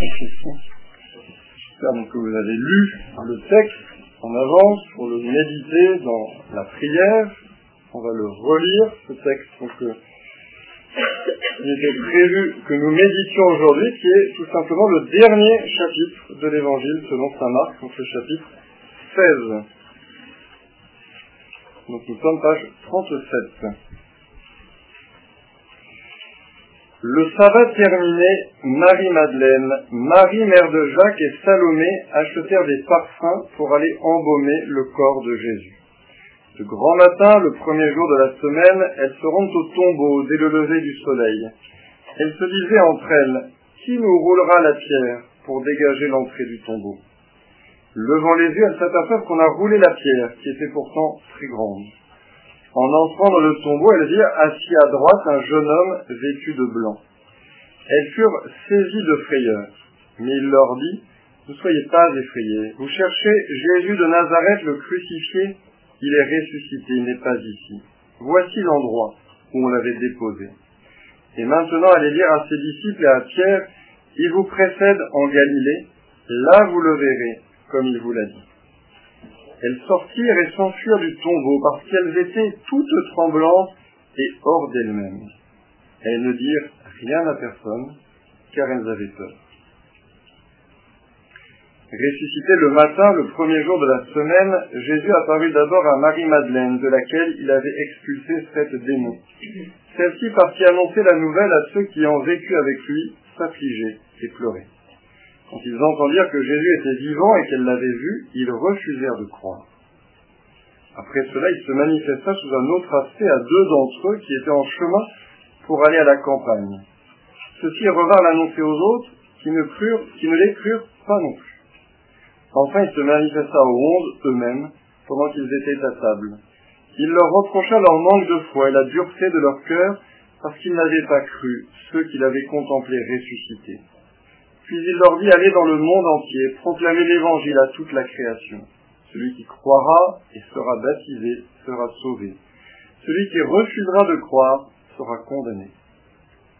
J'espère que vous avez lu le texte en avance pour le méditer dans la prière. On va le relire, ce texte. Donc, euh, il était prévu que nous méditions aujourd'hui, qui est tout simplement le dernier chapitre de l'évangile selon saint Marc, donc le chapitre 16. Donc nous sommes page 37. Le sabbat terminé, Marie-Madeleine, Marie mère de Jacques et Salomé achetèrent des parfums pour aller embaumer le corps de Jésus. De grand matin, le premier jour de la semaine, elles se rendent au tombeau dès le lever du soleil. Elles se disaient entre elles, Qui nous roulera la pierre pour dégager l'entrée du tombeau? Levant les yeux, elles s'aperçoivent qu'on a roulé la pierre, qui était pourtant très grande. En entrant dans le tombeau, elles virent assis à droite un jeune homme vêtu de blanc. Elles furent saisies de frayeur, mais il leur dit, Ne soyez pas effrayés, vous cherchez Jésus de Nazareth le crucifié, il est ressuscité, il n'est pas ici. Voici l'endroit où on l'avait déposé. Et maintenant, allez dire à ses disciples et à Pierre, il vous précède en Galilée, là vous le verrez, comme il vous l'a dit. Elles sortirent et s'enfuirent du tombeau parce qu'elles étaient toutes tremblantes et hors d'elles-mêmes. Elles ne dirent rien à personne, car elles avaient peur. Ressuscité le matin, le premier jour de la semaine, Jésus apparut d'abord à Marie-Madeleine, de laquelle il avait expulsé sept démons. Celle-ci partit annoncer la nouvelle à ceux qui ont vécu avec lui, s'affligeaient et pleuraient. Quand ils entendirent que Jésus était vivant et qu'elle l'avait vu, ils refusèrent de croire. Après cela, il se manifesta sous un autre aspect à deux d'entre eux qui étaient en chemin pour aller à la campagne. Ceux-ci revinrent l'annoncer aux autres qui ne, crurent, les crurent pas non plus. Enfin, il se manifesta aux onze eux-mêmes pendant qu'ils étaient à table. Il leur reprocha leur manque de foi et la dureté de leur cœur parce qu'ils n'avaient pas cru ceux qu'il avait contemplés ressuscités. Puis il leur dit, allez dans le monde entier, proclamez l'évangile à toute la création. Celui qui croira et sera baptisé sera sauvé. Celui qui refusera de croire sera condamné.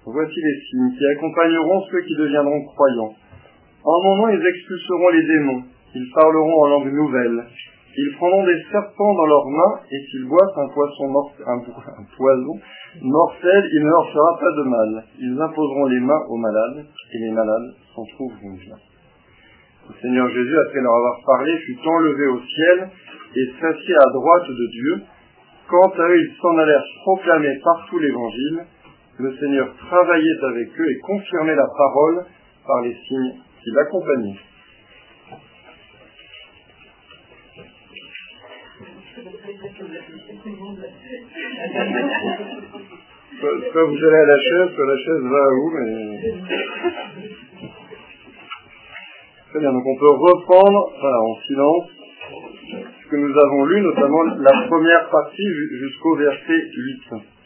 Voici les signes qui accompagneront ceux qui deviendront croyants. En mon nom, ils expulseront les démons. Ils parleront en langue nouvelle. Ils prendront des serpents dans leurs mains, et s'ils boivent un, poisson un, poison mortel, il ne leur fera pas de mal. Ils imposeront les mains aux malades, et les malades s'en trouveront bien. Le Seigneur Jésus, après leur avoir parlé, fut enlevé au ciel et s'assit à droite de Dieu. Quant à eux, ils s'en allèrent proclamer partout l'évangile. Le Seigneur travaillait avec eux et confirmait la parole par les signes qui l'accompagnaient. Soit, vous allez à la chaise, soit la chaise va à vous, mais... Très bien, donc on peut reprendre, en silence, ce que nous avons lu, notamment la première partie jusqu'au verset 8.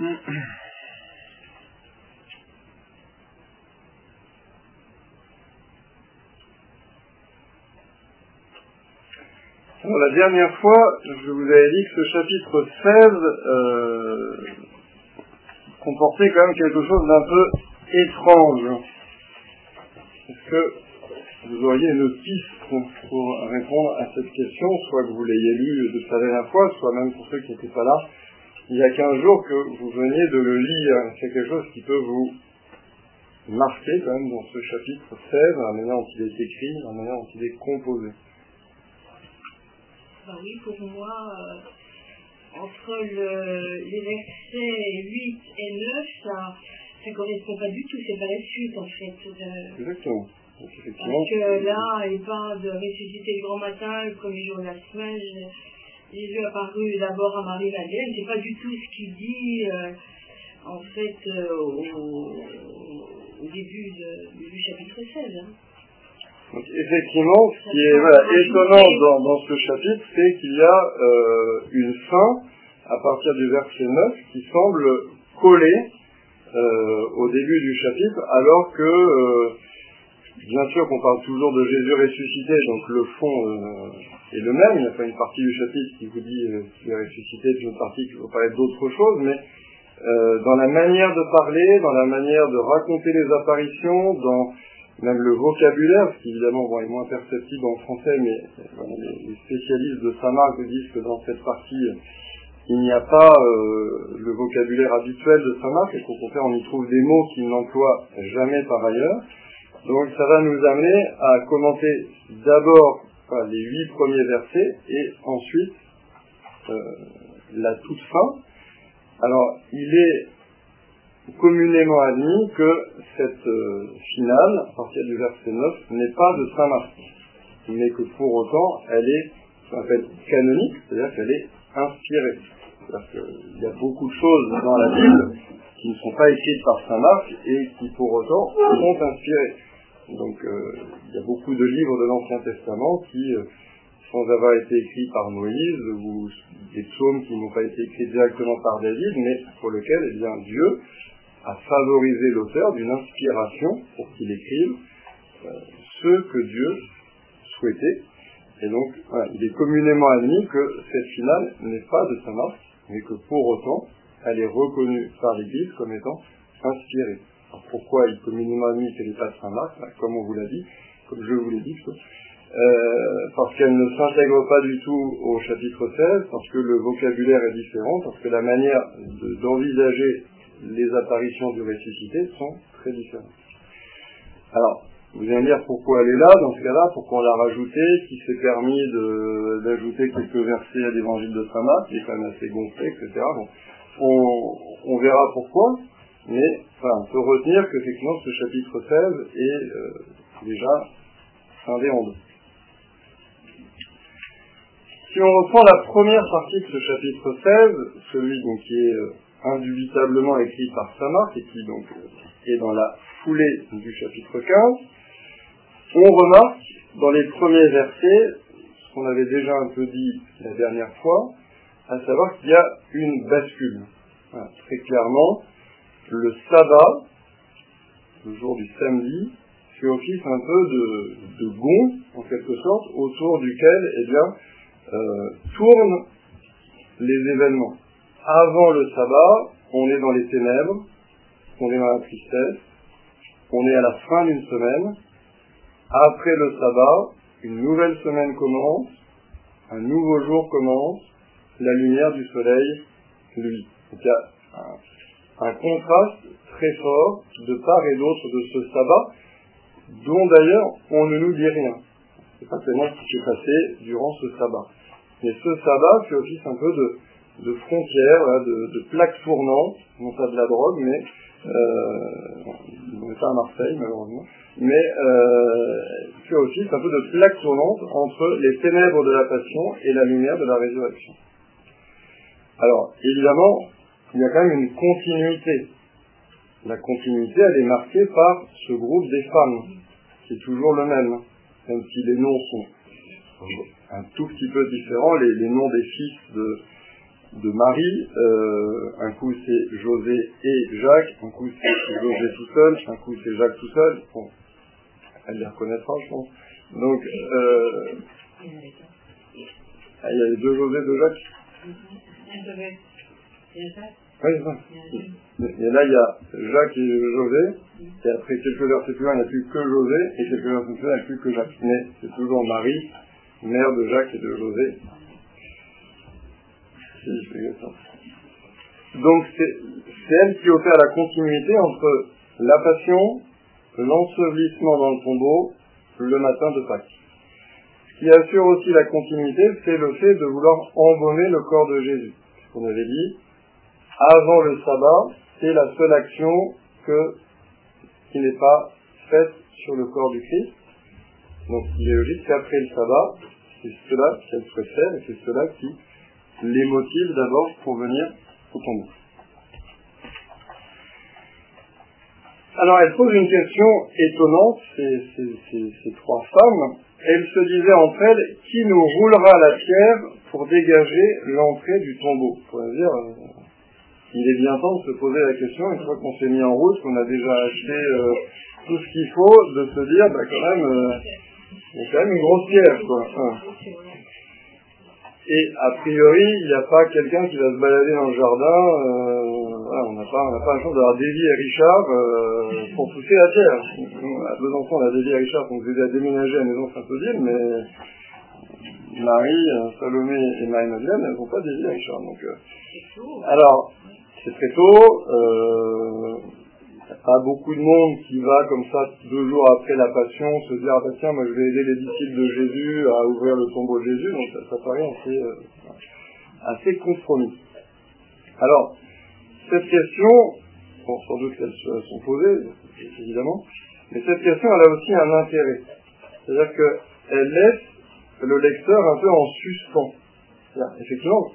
La dernière fois, je vous avais dit que ce chapitre 16 euh, comportait quand même quelque chose d'un peu étrange. Est-ce que vous auriez une piste pour répondre à cette question, soit que vous l'ayez lu de sa dernière fois, soit même pour ceux qui n'étaient pas là, il y a 15 jours que vous veniez de le lire. C'est quelque chose qui peut vous marquer quand même dans ce chapitre 16, la manière dont il est écrit, la manière dont il est composé. Bah oui, pour moi, euh, entre le, les versets 8 et 9, ça ne correspond pas du tout, c'est pas la suite en fait. De... Exactement. Donc, Parce que là, il parle de ressusciter le grand matin, le premier jour de la semaine. Jésus apparu d'abord à Marie-Madeleine, c'est pas du tout ce qu'il dit euh, en fait euh, au, au, début de, du chapitre 16. Hein. Donc effectivement, ce qui est voilà, étonnant dans, dans, ce chapitre, c'est qu'il y a euh, une fin à partir du verset 9 qui semble coller au début du chapitre, alors que bien sûr qu'on parle toujours de Jésus ressuscité, donc le fond est le même. Il n'y a pas une partie du chapitre qui vous dit euh, qu'il est ressuscité, puis une partie qui vous parler d'autre chose, mais euh, dans la manière de parler, dans la manière de raconter les apparitions, dans même le vocabulaire, qui évidemment est moins perceptible en français, mais les spécialistes de Saint-Marc disent que dans cette partie, il n'y a pas euh, le vocabulaire habituel de Saint-Marc, et qu'au contraire, on y trouve des mots qu'il n'emploie jamais par ailleurs. Donc ça va nous amener à commenter d'abord les huit premiers versets, et ensuite euh, la toute fin. Alors, il est communément admis que cette euh, finale, à partir du verset 9, n'est pas de Saint Marc, mais que pour autant, elle est canonique, c'est-à-dire qu'elle est inspirée. C'est-à-dire qu'il y a beaucoup de choses dans la Bible qui ne sont pas écrites par Saint Marc et qui pour autant sont inspirées. Donc euh, il y a beaucoup de livres de l'Ancien Testament qui, euh, sans avoir été écrits par Moïse, ou des psaumes qui n'ont pas été écrits directement par David, mais pour lesquels eh bien, Dieu à favoriser l'auteur d'une inspiration pour qu'il écrive euh, ce que Dieu souhaitait. Et donc, il est communément admis que cette finale n'est pas de Saint Marc, mais que pour autant, elle est reconnue par l'Église comme étant inspirée. Alors pourquoi il n'est pas de Saint Marc Comme on vous l'a dit, comme je vous l'ai dit euh, parce qu'elle ne s'intègre pas du tout au chapitre 16, parce que le vocabulaire est différent, parce que la manière d'envisager les apparitions du ressuscité sont très différentes. Alors, vous allez me dire pourquoi elle est là, dans ce cas-là, pourquoi on l'a rajoutée, qui s'est permis d'ajouter quelques versets à l'évangile de Saint-Marc, qui est quand même assez gonflé, etc. on, verra pourquoi, mais enfin, on peut retenir qu'effectivement ce chapitre 16 est euh, déjà scindé en deux. Si on reprend la première partie de ce chapitre 16, celui donc, qui est euh, indubitablement écrit par Saint et qui donc est dans la foulée du chapitre 15, on remarque dans les premiers versets ce qu'on avait déjà un peu dit la dernière fois, à savoir qu'il y a une bascule. très clairement, le sabbat, le jour du samedi, fait office un peu de, de gond, en quelque sorte, autour duquel eh bien, euh, tournent les événements avant le sabbat, on est dans les ténèbres, on est dans la tristesse, on est à la fin d'une semaine. Après le sabbat, une nouvelle semaine commence, un nouveau jour commence, la lumière du soleil, lui. Contraste très fort de part et d'autre de ce sabbat, dont d'ailleurs on ne nous dit rien. C'est pas tellement ce qui s'est passé durant ce sabbat. Mais ce sabbat fait office un peu de, frontières, de, plaques tournantes, non pas de la drogue, mais euh, pas à Marseille malheureusement, mais euh, fait aussi un peu de plaques tournantes entre les ténèbres de la passion et la lumière de la résurrection. Alors, évidemment, il y a quand même une continuité. La continuité, elle est marquée par ce groupe des femmes, qui est toujours le même, même si les noms sont un tout petit peu différents, les, les noms des fils de, de Marie. Euh, un coup c'est José et Jacques, un coup c'est José tout seul, un coup c'est Jacques tout seul. Bon, elle les reconnaîtra, je pense. Donc, euh, ah, il y a les deux José, deux Jacques. Oui, c'est là, il y a Jacques et José, et après quelques versets plus loin, il n'y a plus que José, et quelques versets plus il n'y a plus que Jacques. Mais c'est toujours Marie, mère de Jacques et de José, donc c'est elle qui opère la continuité entre la passion, l'ensevelissement dans le tombeau, le matin de Pâques. Ce qui assure aussi la continuité, c'est le fait de vouloir embaumer le corps de Jésus. On avait dit, avant le sabbat, c'est la seule action qui n'est pas faite sur le corps du Christ. Donc il est logique qu'après le sabbat, c'est cela qu'elle préfère et c'est cela qui les motifs d'abord pour venir au tombeau. Alors elle pose une question étonnante, ces, trois femmes. Elles se disaient entre elles, qui nous roulera la pierre pour dégager l'entrée du tombeau? Il est bien temps de se poser la question, une fois qu'on s'est mis en route, qu'on a déjà acheté euh, tout ce qu'il faut, de se dire, bah quand même, euh, il y a quand même une grosse pierre, quoi. Et a priori, il n'y a pas quelqu'un qui va se balader dans le jardin. Euh, on n'a pas, on pas la chance d'avoir Davy et Richard pour pousser la pierre. On a deux enfants, on a Davy et Richard qui ont aidé à déménager à la maison Saint-Odile, mais Marie, Salomé et Marie-Madeleine, elles n'ont pas Davy et Richard. Donc, alors, c'est très tôt. Euh, pas beaucoup de monde qui va comme ça deux jours après la passion se dire ah bah tiens moi je vais aider les disciples de Jésus à ouvrir le tombeau de Jésus donc ça, paraît assez euh, assez compromis. Alors cette question bon sans doute qu'elles sont posées évidemment mais cette question elle a aussi un intérêt c'est-à-dire qu'elle laisse le lecteur un peu en suspens. Effectivement,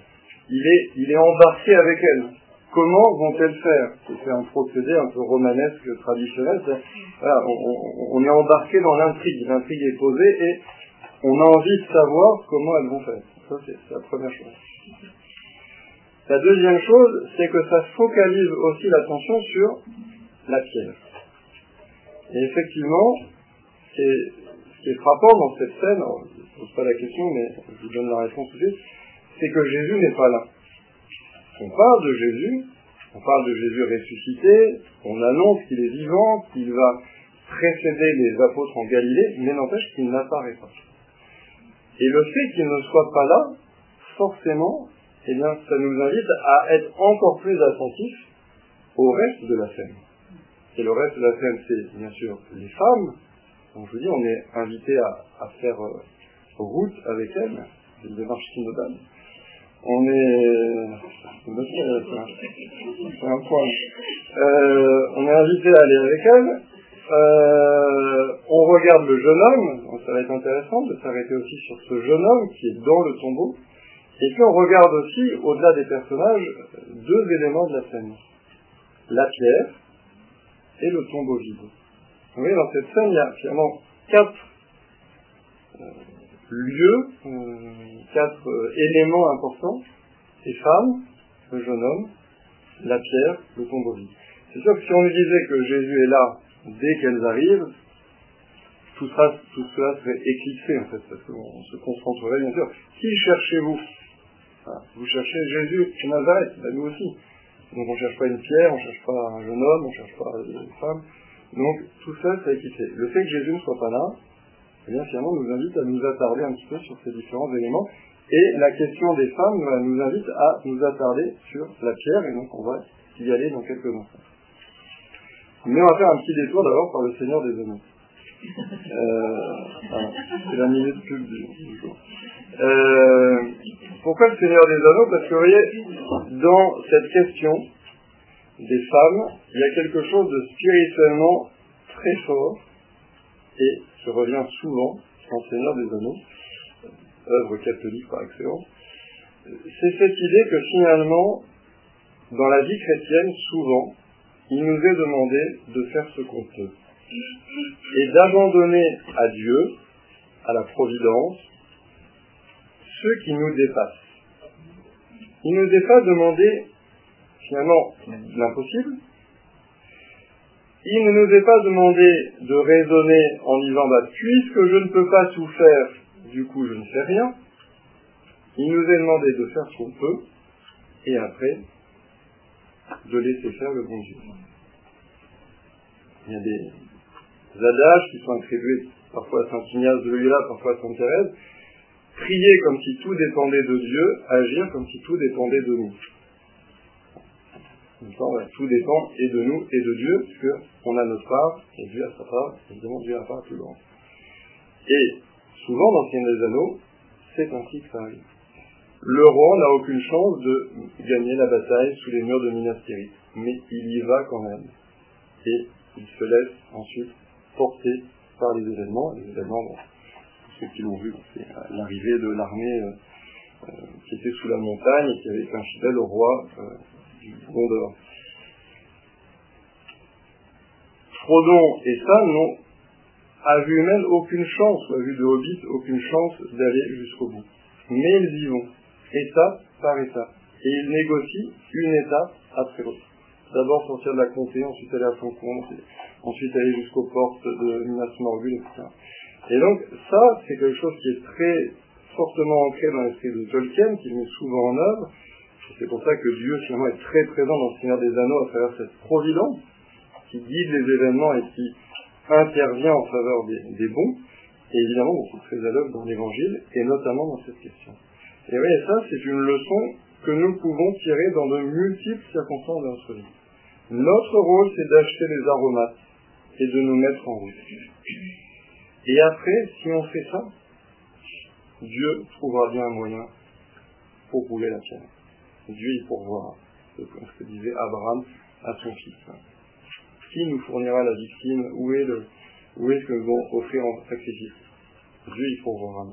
il est, il est embarqué avec elle comment vont-elles faire? C'est un procédé un peu romanesque traditionnel. on, est embarqué dans l'intrigue. L'intrigue est posée et on a envie de savoir comment elles vont faire. Ça, c'est la première chose. La deuxième chose, c'est que ça focalise aussi l'attention sur la pierre. Et effectivement, ce qui est frappant dans cette scène, je ne pose pas la question, mais je vous donne la réponse tout de suite, c'est que Jésus n'est pas là on parle de Jésus, on parle de Jésus ressuscité, on annonce qu'il est vivant, qu'il va précéder les apôtres en Galilée, mais n'empêche qu'il n'apparaît pas. Et le fait qu'il ne soit pas là, forcément, eh bien, ça nous invite à être encore plus attentifs au reste de la scène. Et le reste de la scène, c'est bien sûr les femmes. Donc je vous dis, on est invité à, faire euh, route avec elles, une démarche synodale on est, c'est un point. Euh, on est invité à aller avec elle. Euh, on regarde le jeune homme, ça va être intéressant de s'arrêter aussi sur ce jeune homme qui est dans le tombeau. Et puis on regarde aussi, au-delà des personnages, deux éléments de la scène. La pierre et le tombeau vide. Vous voyez, dans cette scène, il y a finalement quatre euh, lieux, euh, quatre euh, éléments importants, les femmes, le jeune homme, la pierre, le tombeau vide. C'est sûr que si on nous disait que Jésus est là dès qu'elles arrivent, tout, tout cela serait éclipsé en fait, parce qu'on se concentrerait bien sûr. Qui cherchez-vous? Vous cherchez Jésus de Nazareth, ben nous aussi. Donc on ne cherche pas une pierre, on ne cherche pas un jeune homme, on ne cherche pas une femme. Donc tout ça, c'est éclipsé. Le fait que Jésus ne soit pas là, eh bien, finalement, nous invite à nous attarder un petit peu sur ces différents éléments. Et la question des femmes nous invite à nous attarder sur la pierre, et donc on va y aller dans quelques instants. Mais on va faire un petit détour d'abord par le Seigneur des Anneaux. Euh, c'est la minute pub du, jour. Euh, pourquoi le Seigneur des Anneaux? Parce que vous voyez, dans cette question des femmes, il y a quelque chose de spirituellement très fort et revient souvent en Seigneur des Anneaux, œuvre catholique par excellence, c'est cette idée que finalement, dans la vie chrétienne, souvent, il nous est demandé de faire ce qu'on peut. Et d'abandonner à Dieu, à la providence, ceux qui nous dépassent. Il ne nous est pas demandé, finalement, l'impossible, il ne nous est pas demandé de raisonner en disant bah, puisque je ne peux pas tout faire, du coup je ne fais rien. Il nous est demandé de faire ce qu'on peut et après de laisser faire le bon Dieu. Il y a des adages qui sont attribués parfois à Saint Ignace de Loyola, parfois à Sainte Thérèse. Prier comme si tout dépendait de Dieu, agir comme si tout dépendait de nous tout dépend et de nous et de Dieu, puisqu'on a notre part, et Dieu a sa part, évidemment Dieu a sa part plus grande. Et souvent dans le des Anneaux, c'est ainsi que ça arrive. Le roi n'a aucune chance de gagner la bataille sous les murs de Minas Tirith, mais il y va quand même. Et il se laisse ensuite porter par les événements. Les événements, ceux qui l'ont vu, c'est l'arrivée de l'armée euh, euh, qui était sous la montagne et qui avait été fidèle au roi euh, Frodon et Sam n'ont à vue humaine aucune chance, à vue de Hobbit, aucune chance d'aller jusqu'au bout. Mais ils y vont, étape par étape. Et ils négocient une étape après l'autre. D'abord sortir de la comté, ensuite aller à Foncombe, ensuite aller jusqu'aux portes de Minas Morgul, etc. Et donc ça, c'est quelque chose qui est très fortement ancré dans l'esprit de Tolkien, qui met souvent en œuvre. C'est pour ça que Dieu finalement est très présent dans le Seigneur des Anneaux à travers cette providence qui guide les événements et qui intervient en faveur des, bons. Et évidemment, on se très à l'œuvre dans l'Évangile et notamment dans cette question. Et oui, ça, c'est une leçon que nous pouvons tirer dans de multiples circonstances de notre vie. Notre rôle, c'est d'acheter les aromates et de nous mettre en route. Et après, si on fait ça, Dieu trouvera bien un moyen pour rouler la pierre. Dieu y pourvoira, ce que disait Abraham à son fils. Qui nous fournira la victime? Où est, le, où est ce que nous allons offrir en sacrifice? Dieu y pourvoira.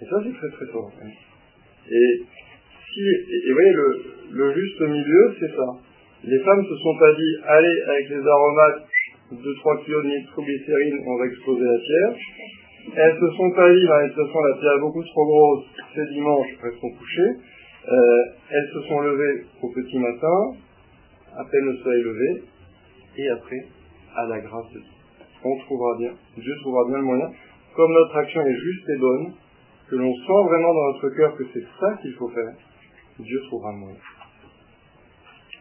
Et ça, c'est très très fort. Hein. Et si, et, vous voyez, le, juste milieu, c'est ça. Les femmes se sont pas dit, allez, avec les aromates, 2-3 kilos de nitroglycérine, on va exploser la pierre. Elles se sont pas dit, de toute façon, la pierre est beaucoup trop grosse, c'est dimanche, restons couchés. Euh, elles se sont levées au petit matin, à peine le soleil levé, et après, à la grâce de Dieu. On trouvera bien, Dieu trouvera bien le moyen, comme notre action est juste et bonne, que l'on sent vraiment dans notre cœur que c'est ça qu'il faut faire, Dieu trouvera le moyen.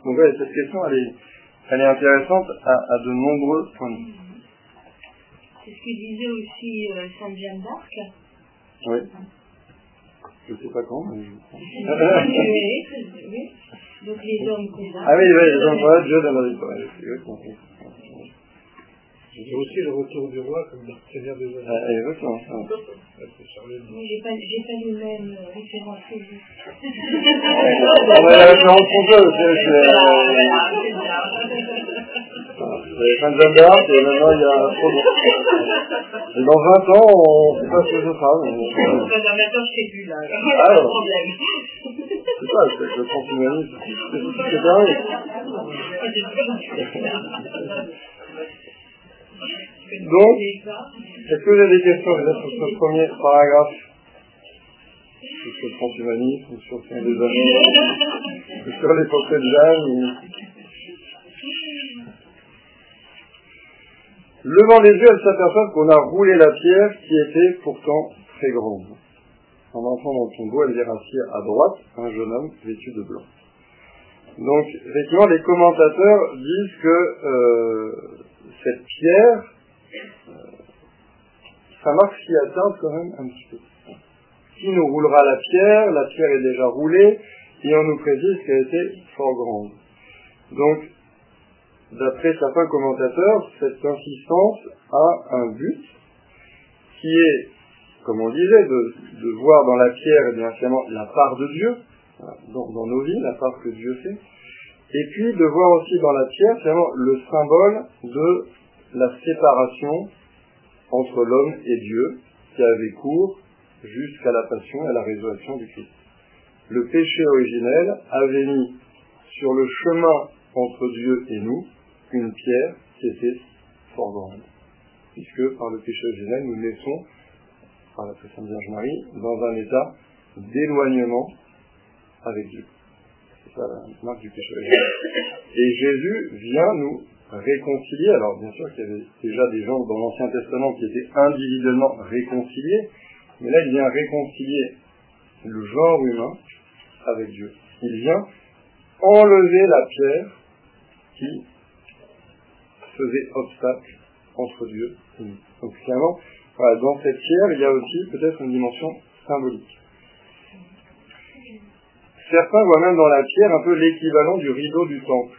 Donc voilà, cette question, elle est, elle est intéressante à, à de nombreux points de vue. C'est ce que disait aussi euh, Sainte Jeanne d'Arc. Oui. Je ne sais pas quand, mais... oui, Donc les hommes combattent. Ah oui, oui, les hommes combattent, Dieu donne la victoire. J'ai aussi le retour du roi comme dans Seigneur des Anneaux. Ah, exactement. Ah. Oui, j'ai pas, j'ai pas les mêmes références que vous. On a la référence qu'on peut. C'est les fins de d'Arc et maintenant il y a trop de... Et dans 20 ans, on ne sait pas ce que ce sera. Mais... Maintenant, je sais plus là. Ah, pas problème. C'est ça, c'est le transhumanisme. C'est pareil. Donc, est-ce que vous avez des questions sur ce premier paragraphe sur le transhumanisme, sur le des années, sur les portraits de Jeanne Levant les yeux, elle s'aperçoit qu'on a roulé la pierre qui était pourtant très grande. En entrant dans le tombeau, elle vient assis à droite un jeune homme vêtu de blanc. Donc, effectivement, les commentateurs disent que euh, cette pierre, ça marque s'y atteindre quand même un petit peu. Qui nous roulera la pierre? La pierre est déjà roulée et on nous précise qu'elle était fort grande. Donc, d'après certains commentateurs, cette insistance a un but qui est, comme on disait, de, voir dans la pierre eh bien, finalement, la part de Dieu, dans, dans, nos vies, la part que Dieu fait, et puis de voir aussi dans la pierre finalement le symbole de la séparation entre l'homme et Dieu qui avait cours jusqu'à la passion et à la résurrection du Christ. Le péché originel avait mis sur le chemin entre Dieu et nous une pierre qui était fort grande, puisque par le péché originel nous naissons, par la Sainte Vierge Marie, dans un état d'éloignement avec Dieu. C'est ça la marque du péché originel. Et Jésus vient nous réconcilier. Alors bien sûr qu'il y avait déjà des gens dans l'Ancien Testament qui étaient individuellement réconciliés, mais là il vient réconcilier le genre humain avec Dieu. Il vient enlever la pierre qui faisait obstacle entre Dieu et nous. Donc finalement, dans cette pierre, il y a aussi peut-être une dimension symbolique. Certains voient même dans la pierre un peu l'équivalent du rideau du temple.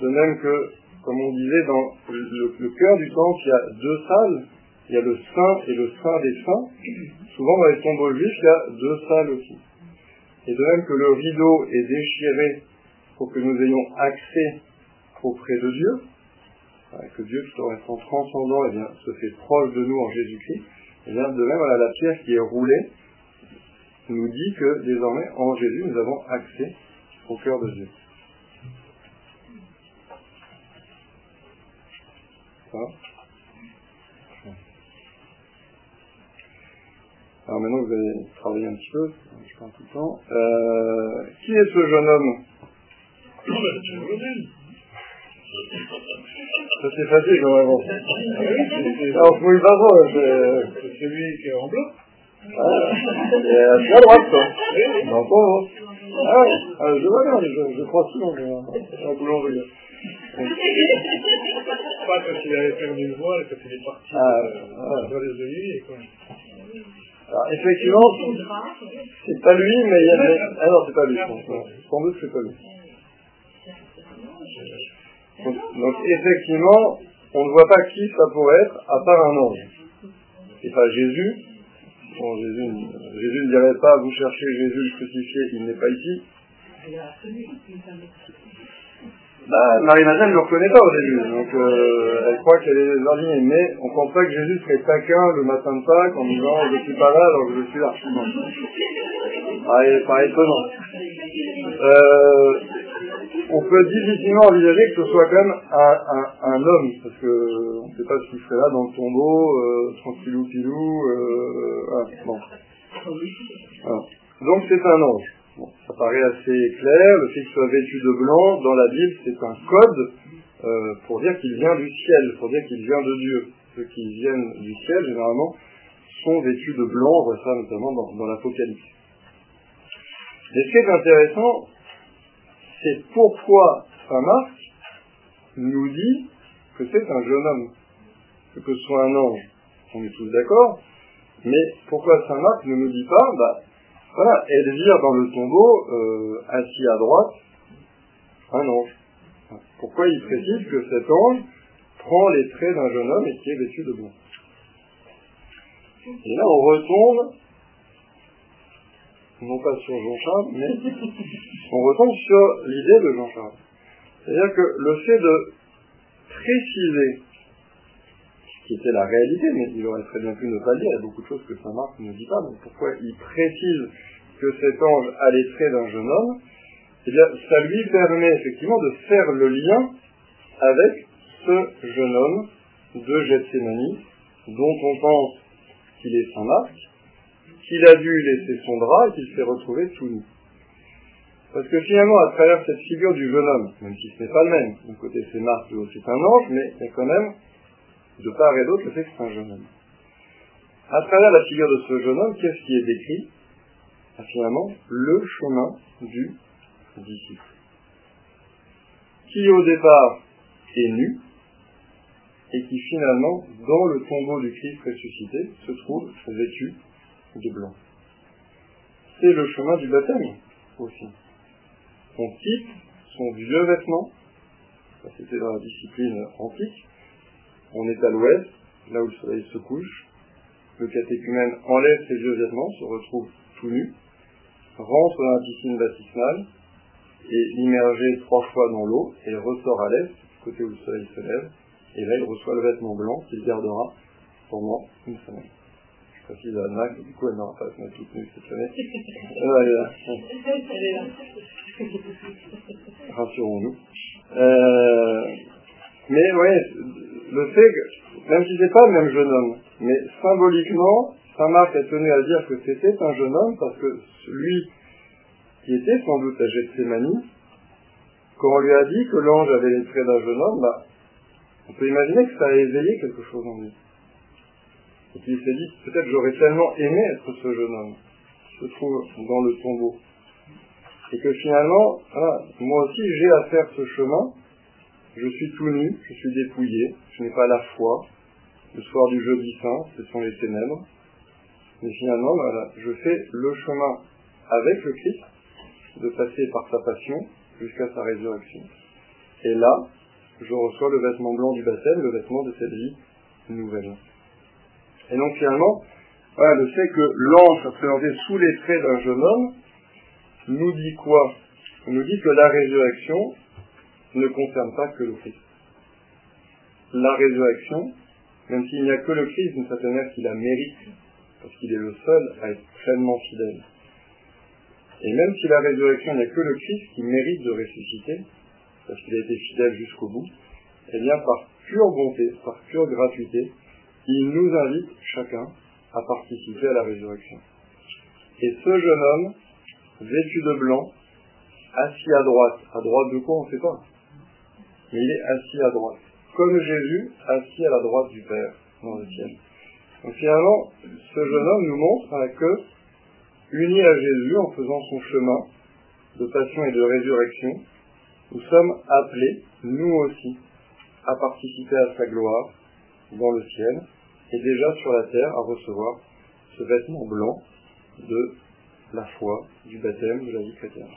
De même que, comme on disait, dans le, cœur du temple, il y a deux salles. Il y a le saint et le saint des saints. Souvent, dans les tombeaux juifs, il y a deux salles aussi. Et de même que le rideau est déchiré pour que nous ayons accès auprès de Dieu, que Dieu, tout en restant transcendant, eh bien, se fait proche de nous en Jésus-Christ, et bien, de même, voilà, la pierre qui est roulée nous dit que désormais, en Jésus, nous avons accès au cœur de Dieu. Alors maintenant, vous allez travailler un petit peu, je parle tout le temps. Euh, qui est ce jeune homme? Ça c'est facile quand même. Alors, vous pas c'est celui qui est en. Ah, et à la droite, quoi. Non, pas hein. Ah ouais, ah, je vois bien, je, je crois souvent un boulangerie. Pas quand il avait perdu une voile, quand il est parti ah, euh, dans les quoi. Alors, effectivement, c'est pas lui, mais il y avait... Ah non, c'est pas lui, Sans doute, c'est pas lui. Donc, donc, effectivement, on ne voit pas qui ça pourrait être, à part un ange. C'est pas Jésus. Bon, Jésus, Jésus ne dirait pas, vous cherchez Jésus le crucifié, il n'est pas ici. Bah, Marie-Madeleine ne le reconnaît pas au début, donc euh, elle croit qu'elle est jardinier, mais on ne pense pas que Jésus serait taquin le matin de Pâques en disant je suis pas là alors que je suis là. Pareil, pareil étonnant. Euh, on peut difficilement envisager que ce soit quand même un, homme, parce que on ne sait pas ce qu'il ferait là dans le tombeau, euh, tranquillou pilou, euh. Donc c'est un ange. Ça paraît assez clair, le fait qu'il soit vêtu de blanc, dans la Bible, c'est un code euh, pour dire qu'il vient du ciel, pour dire qu'il vient de Dieu. Ceux qui viennent du ciel, généralement, sont vêtus de blanc, on voit ça notamment dans, dans l'Apocalypse. Mais ce qui est intéressant, c'est pourquoi Saint Marc nous dit que c'est un jeune homme, que ce soit un ange. On est tous d'accord, mais pourquoi Saint Marc ne nous dit pas, bah, voilà, Elvire dans le tombeau, euh, assis à droite, un ange. Pourquoi il précise que cet ange prend les traits d'un jeune homme et qui est vêtu de blanc Et là, on retombe, non pas sur Jean-Charles, mais on retombe sur l'idée de Jean-Charles. C'est-à-dire que le fait de préciser qui était la réalité, mais il aurait très bien pu ne pas le dire. Il y a beaucoup de choses que Saint Marc ne dit pas. Donc pourquoi il précise que cet ange a les traits d'un jeune homme Eh bien, ça lui permet effectivement de faire le lien avec ce jeune homme de Gethsemane, dont on pense qu'il est Saint Marc, qu'il a dû laisser son drap et qu'il s'est retrouvé tout nu. Parce que finalement, à travers cette figure du jeune homme, même si ce n'est pas le même, d'un côté c'est Marc, de l'autre c'est un ange, mais il y a quand même de part et d'autre le fait que c'est un jeune homme. À travers la figure de ce jeune homme, qu'est-ce qui est décrit Finalement, le chemin du disciple? Qui au départ est nu, et qui finalement, dans le tombeau du Christ ressuscité, se trouve vêtu de blanc. C'est le chemin du baptême aussi. On quitte son vieux vêtement, c'était dans la discipline antique, on est à l'ouest, là où le soleil se couche. Le catéchumène enlève ses vieux vêtements, se retrouve tout nu, rentre dans la piscine baptismale, et immergé trois fois dans l'eau, et ressort à l'est, côté où le soleil se lève, et là il reçoit le vêtement blanc qu'il gardera pendant une semaine. Anna que du coup elle n'aura pas se mettre cette année. elle est là. Rassurons-nous. Euh, mais ouais, le fait que, même si c'est pas le même jeune homme, mais symboliquement, Saint Marc a tenu à dire que c'était un jeune homme parce que lui, qui était sans doute à Gethsemane, quand on lui a dit que l'ange avait les traits d'un jeune homme, bah, on peut imaginer que ça a éveillé quelque chose en lui. Et qu'il s'est dit, peut-être j'aurais tellement aimé être ce jeune homme, qui se trouve dans le tombeau. Et que finalement, voilà, moi aussi j'ai à faire ce chemin, je suis tout nu, je suis dépouillé, je n'ai pas la foi. Le soir du jeudi saint, ce sont les ténèbres. Mais finalement, voilà, je fais le chemin avec le Christ, de passer par sa passion jusqu'à sa résurrection. Et là, je reçois le vêtement blanc du baptême, le vêtement de cette vie nouvelle. Et donc finalement, voilà, le fait que l'ange soit présenté sous les traits d'un jeune homme, nous dit quoi? Il nous dit que la résurrection, ne concerne pas que le Christ. La résurrection, même s'il n'y a que le Christ, d'une certaine manière, qui la mérite, parce qu'il est le seul à être pleinement fidèle. Et même si la résurrection n'est que le Christ qui mérite de ressusciter, parce qu'il a été fidèle jusqu'au bout, eh bien, par pure bonté, par pure gratuité, il nous invite chacun à participer à la résurrection. Et ce jeune homme, vêtu de blanc, assis à droite, à droite de quoi on ne sait pas, mais il est assis à droite, comme Jésus assis à la droite du Père dans le ciel. Donc finalement, ce jeune homme nous montre hein, que, unis à Jésus en faisant son chemin de passion et de résurrection, nous sommes appelés, nous aussi, à participer à sa gloire dans le ciel et déjà sur la terre à recevoir ce vêtement blanc de la foi, du baptême, de la vie chrétienne.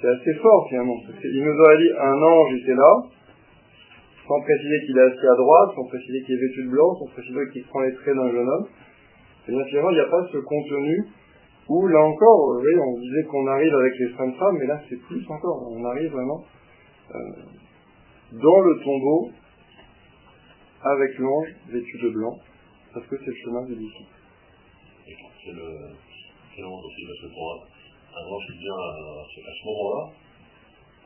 C'est assez fort finalement. Il nous aurait dit un ange était là, sans préciser qu'il est assis à droite, sans préciser qu'il est vêtu de blanc, sans préciser qu'il prend les traits d'un jeune homme. Et bien finalement, il n'y a pas ce contenu où, là encore, voyez, on disait qu'on arrive avec les saintes femmes, mais là c'est plus encore. On arrive vraiment euh, dans le tombeau avec l'ange vêtu de blanc, parce que c'est le chemin du disciple. C'est le, c'est le aussi, parce que pour un, un ange qui vient à, à ce moment-là,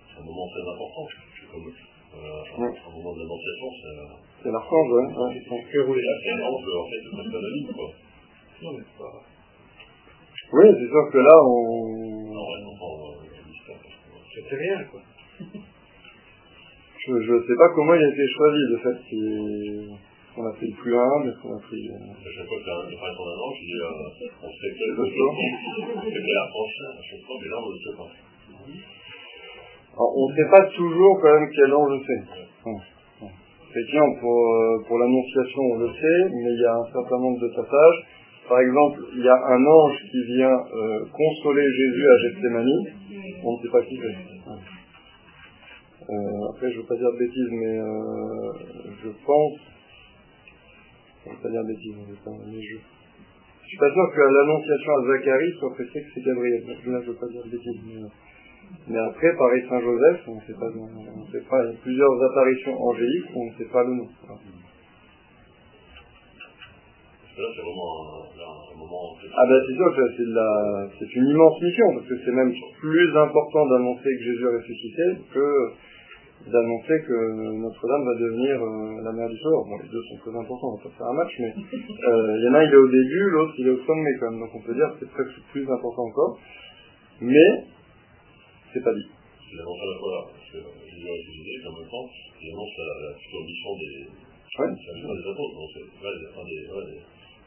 c'est un moment très important. C'est comme euh, Ouais. un moment de l'annonciation, c'est C'est l'archange, ouais. Son cœur roulé la c'est un ange, en fait, c'est pas la ligne, quoi. Non, mais pas. Oui, c'est sûr que là, on... Non, ouais, non, euh, parce que- C'était rien, quoi. Je ne sais pas comment il a été choisi, le fait qu'on a pris le plus humble, qu'on a pris... euh, À chaque fois qu'il y a un apparaît son ange, il dit, euh, on sait quel D'accord. c'est quel archange, à chaque fois, mais là, on ne le sait pas. Alors, on ne sait pas toujours quand même quel ange c'est. Effectivement, pour, euh, pour l'annonciation, on le sait, mais il y a un certain nombre de passages. Par exemple, il y a un ange qui vient euh, consoler Jésus à Gethsemane. On ne sait pas qui c'est. Euh, après, je ne veux pas dire de bêtises, mais euh, je pense... Je ne veux pas dire de bêtises, mais je... Je suis pas sûr que l'annonciation à Zacharie soit précisée que c'est Gabriel. Là, je ne veux pas dire de bêtises, mais... euh, mais après, pareil Saint-Joseph, on ne sait pas, on sait pas, il y a plusieurs apparitions angéliques, on ne sait pas le nom. Là, c'est vraiment un, là, un moment. Ah ben c'est sûr c'est de la, c'est une immense mission, parce que c'est même plus important d'annoncer que Jésus est ressuscité que d'annoncer que Notre-Dame va devenir euh, la mère du sort. Bon, les deux sont très importants, on va pas faire un match, mais euh, il y en a un il est au début, l'autre il est au sommet quand même, donc on peut dire que c'est presque plus important encore. Mais c'est pas dit. Il annonce à parce que en même temps, il annonce la, la future mission des, Ouais. apôtres. Donc, c'est ouais, un des, ouais, des-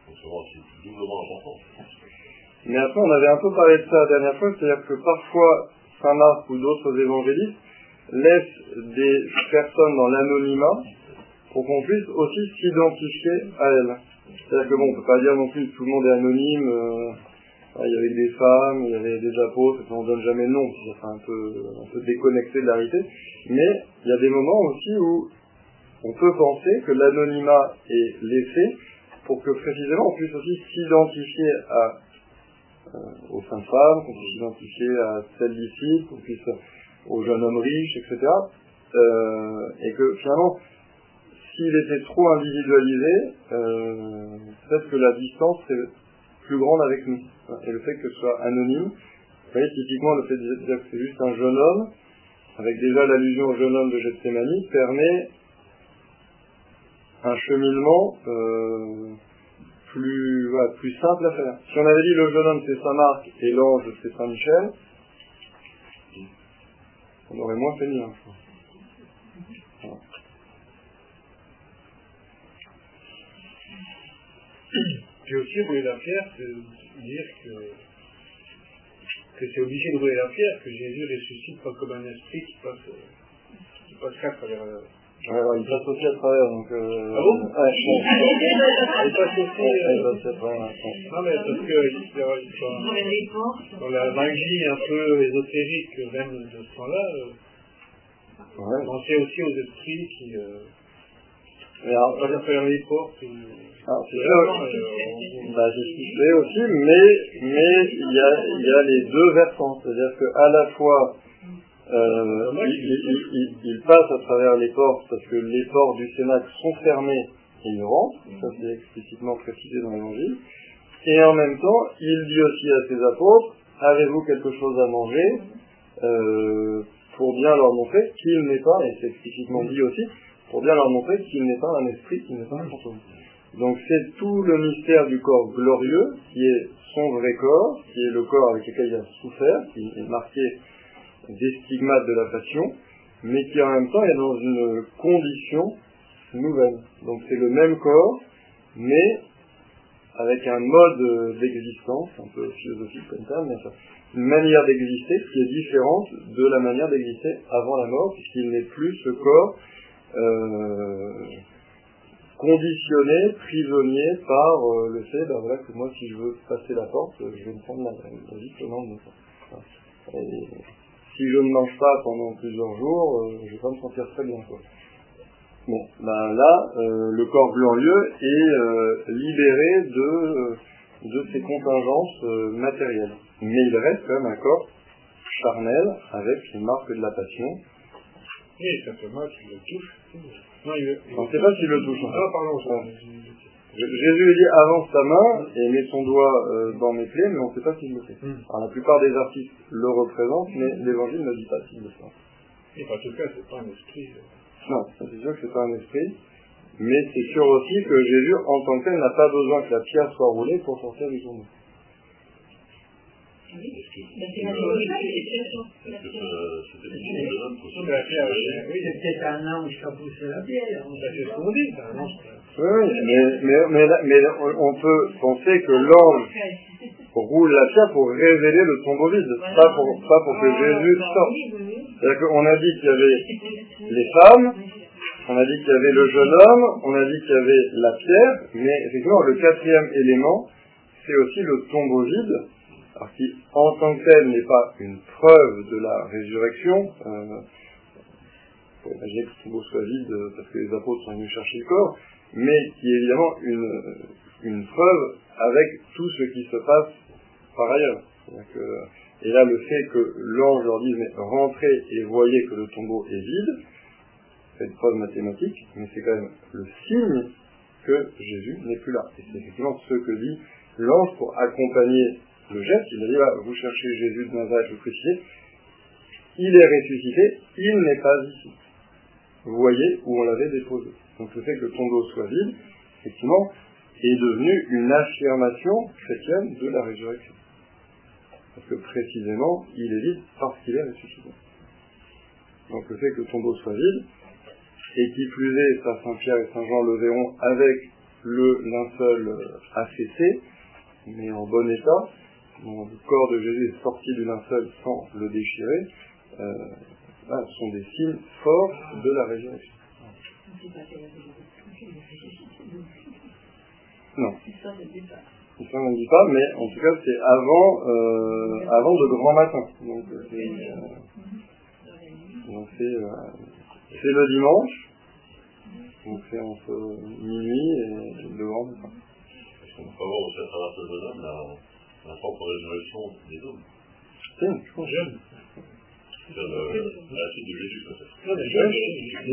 donc, c'est vraiment c'est doublement important. Mais après, on avait un peu parlé de ça la dernière fois, c'est-à-dire que parfois, Saint Marc ou d'autres évangélistes laissent des personnes dans l'anonymat pour qu'on puisse aussi s'identifier à elles. C'est-à-dire que bon, on peut pas dire non plus que tout le monde est anonyme, euh, il y avait des femmes, il y avait des apôtres, on donne jamais le nom, ça fait un peu, déconnecté de la réalité. Mais il y a des moments aussi où on peut penser que l'anonymat est laissé pour que précisément on puisse aussi s'identifier à euh, aux saintes femmes, qu'on puisse s'identifier à tel disciple, qu'on puisse aux jeunes hommes riches, etc. Euh, et que finalement, s'il était trop individualisé, euh, peut-être que la distance serait plus grande avec nous. Et le fait que ce soit anonyme, vous voyez, typiquement le fait de dire que c'est juste un jeune homme, avec déjà l'allusion au jeune homme de Gethsemane, permet un cheminement euh, plus simple à faire. Si on avait dit le jeune homme c'est Saint Marc et l'ange c'est Saint Michel, on aurait moins mieux. hein. Voilà. Puis aussi, rouler la pierre, c'est dire que, que c'est obligé de rouler la pierre, que Jésus ressuscite pas comme un esprit qui passe, euh, qui passerait à travers. Ouais, ouais, il passe aussi à travers, donc... Euh, Ah bon Ouais, je pense. Il passe aussi, il passe à travers, non mais parce que Dans dans la magie un peu ésotérique même de ce temps-là, euh, Ouais. on sait aussi aux esprits qui euh, Mais alors, à travers les portes. Ou... alors, c'est là, euh, Bah, j'ai suivi aussi, mais mais il y a, il y a les deux versants, c'est-à-dire que à la fois euh, il, il- il- il passe à travers les portes parce que les portes du Cénacle sont fermées et il rentre, ça c'est explicitement précisé dans l'Évangile, et en même temps il dit aussi à ses apôtres avez-vous quelque chose à manger? Euh, pour bien leur montrer qu'il n'est pas, et c'est explicitement dit aussi, pour bien leur montrer qu'il n'est pas un esprit, qu'il n'est pas un fantôme. Donc c'est tout le mystère du corps glorieux, qui est son vrai corps, qui est le corps avec lequel il a souffert, qui est marqué des stigmates de la passion, mais qui en même temps est dans une condition nouvelle. Donc c'est le même corps, mais avec un mode d'existence, un peu philosophique comme ça, mais une manière d'exister qui est différente de la manière d'exister avant la mort, puisqu'il n'est plus ce corps euh, conditionné, prisonnier par euh, le fait ben que moi si je veux passer la porte, je vais me prendre la, la vie de si je ne mange pas pendant plusieurs jours, euh, je vais pas me sentir très bien. Quoi. Bon, ben là, euh, le corps glorieux est libéré de, de ses contingences matérielles. Mais il reste quand même un corps charnel avec les marques de la passion. Oui, simplement qu'il le touche. Non, il, on ne sait pas s'il le touche. Ah, pardon. Jésus lui dit avance ta main et met son doigt euh, dans mes plaies, mais on ne sait pas s'il le fait. Hmm. Alors la plupart des artistes le représentent, mais l'évangile ne dit pas s'il le fait. Et en tout cas, c'est pas un esprit. Euh. Non, c'est sûr que c'est pas un esprit. Mais c'est sûr aussi que Jésus, en tant que tel, n'a pas besoin que la pierre soit roulée pour sortir du tombeau. Oui. C'est peut-être un ange qui a poussé la pierre. C'est ce qu'on dit, Oui, mais, mais, mais, mais, on peut penser que l'ange roule la pierre pour révéler le tombeau vide, pas pour, pas pour que Jésus sorte. C'est-à-dire qu'on a dit qu'il y avait les femmes, on a dit qu'il y avait le jeune homme, on a dit qu'il y avait la pierre, mais effectivement, le quatrième élément, c'est aussi le tombeau vide, alors qui en tant que tel n'est pas une preuve de la résurrection, euh, faut imaginer que le tombeau soit vide euh, parce que les apôtres sont venus chercher le corps, mais qui est évidemment une, une preuve avec tout ce qui se passe par ailleurs. et là, le fait que l'ange leur dise, mais rentrez et voyez que le tombeau est vide, c'est une preuve mathématique, mais c'est quand même le signe que Jésus n'est plus là. Et c'est effectivement ce que dit l'ange pour accompagner le geste, il a dit, vous cherchez Jésus de Nazareth le crucifié, il est ressuscité, il n'est pas ici. Vous voyez où on l'avait déposé. Donc le fait que le tombeau soit vide, effectivement, est devenu une affirmation chrétienne de la résurrection. Parce que précisément, il est vide parce qu'il est ressuscité. Donc le fait que le tombeau soit vide, et qui plus est, ça Saint-Pierre et Saint-Jean le verront avec le linceul affaissé, mais en bon état, le corps de Jésus est sorti du linceul sans le déchirer, euh, ce sont des signes forts de la résurrection. Non. Ça ne dit pas, mais en tout cas c'est avant, euh, avant le grand matin. Donc c'est euh, c'est le dimanche, donc c'est entre minuit et le grand matin. Est-ce qu'on peut voir aussi à travers ce jeune homme la propre résurrection des hommes. C'est jeune. C'est la suite de Jésus, peut-être.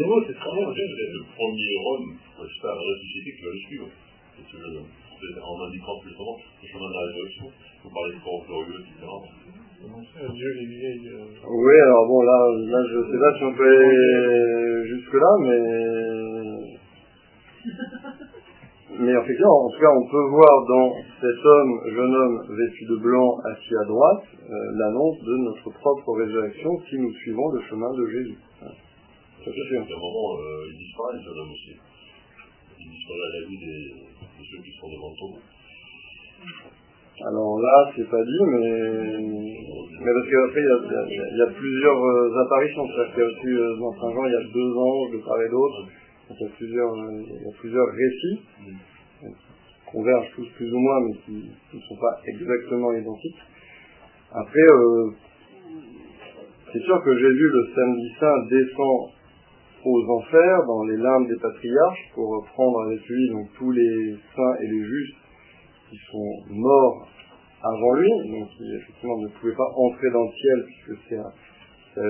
Mots, c'est très bien. C'est le premier homme, c'est pas ressuscité qui va le suivre. En indiquant justement le chemin de la résurrection. Vous parlez de corps glorieux, etc. Oui, alors bon, là, là, je sais pas si on peut aller jusque-là, mais effectivement, en tout cas, on peut voir dans cet homme, jeune homme vêtu de blanc assis à droite, euh, l'annonce de notre propre résurrection si nous suivons le chemin de Jésus. Ça, c'est sûr. À un moment, euh, il disparaît, ce jeune homme aussi. Il disparaît à la vue des, de ceux qui sont devant toi. Alors là, c'est pas dit, mais, mais parce qu'après, il y, il y, a plusieurs euh, apparitions. C'est-à-dire qu'il y a aussi, euh, dans Saint Jean, il y a deux anges de part et d'autre. Il y a plusieurs, il y a plusieurs récits convergent tous plus ou moins, mais qui ne sont pas exactement identiques. Après, euh, c'est sûr que Jésus, le samedi saint, descend aux enfers, dans les limbes des patriarches, pour prendre avec lui donc tous les saints et les justes qui sont morts avant lui, donc qui effectivement ne pouvaient pas entrer dans le ciel, puisque c'est à,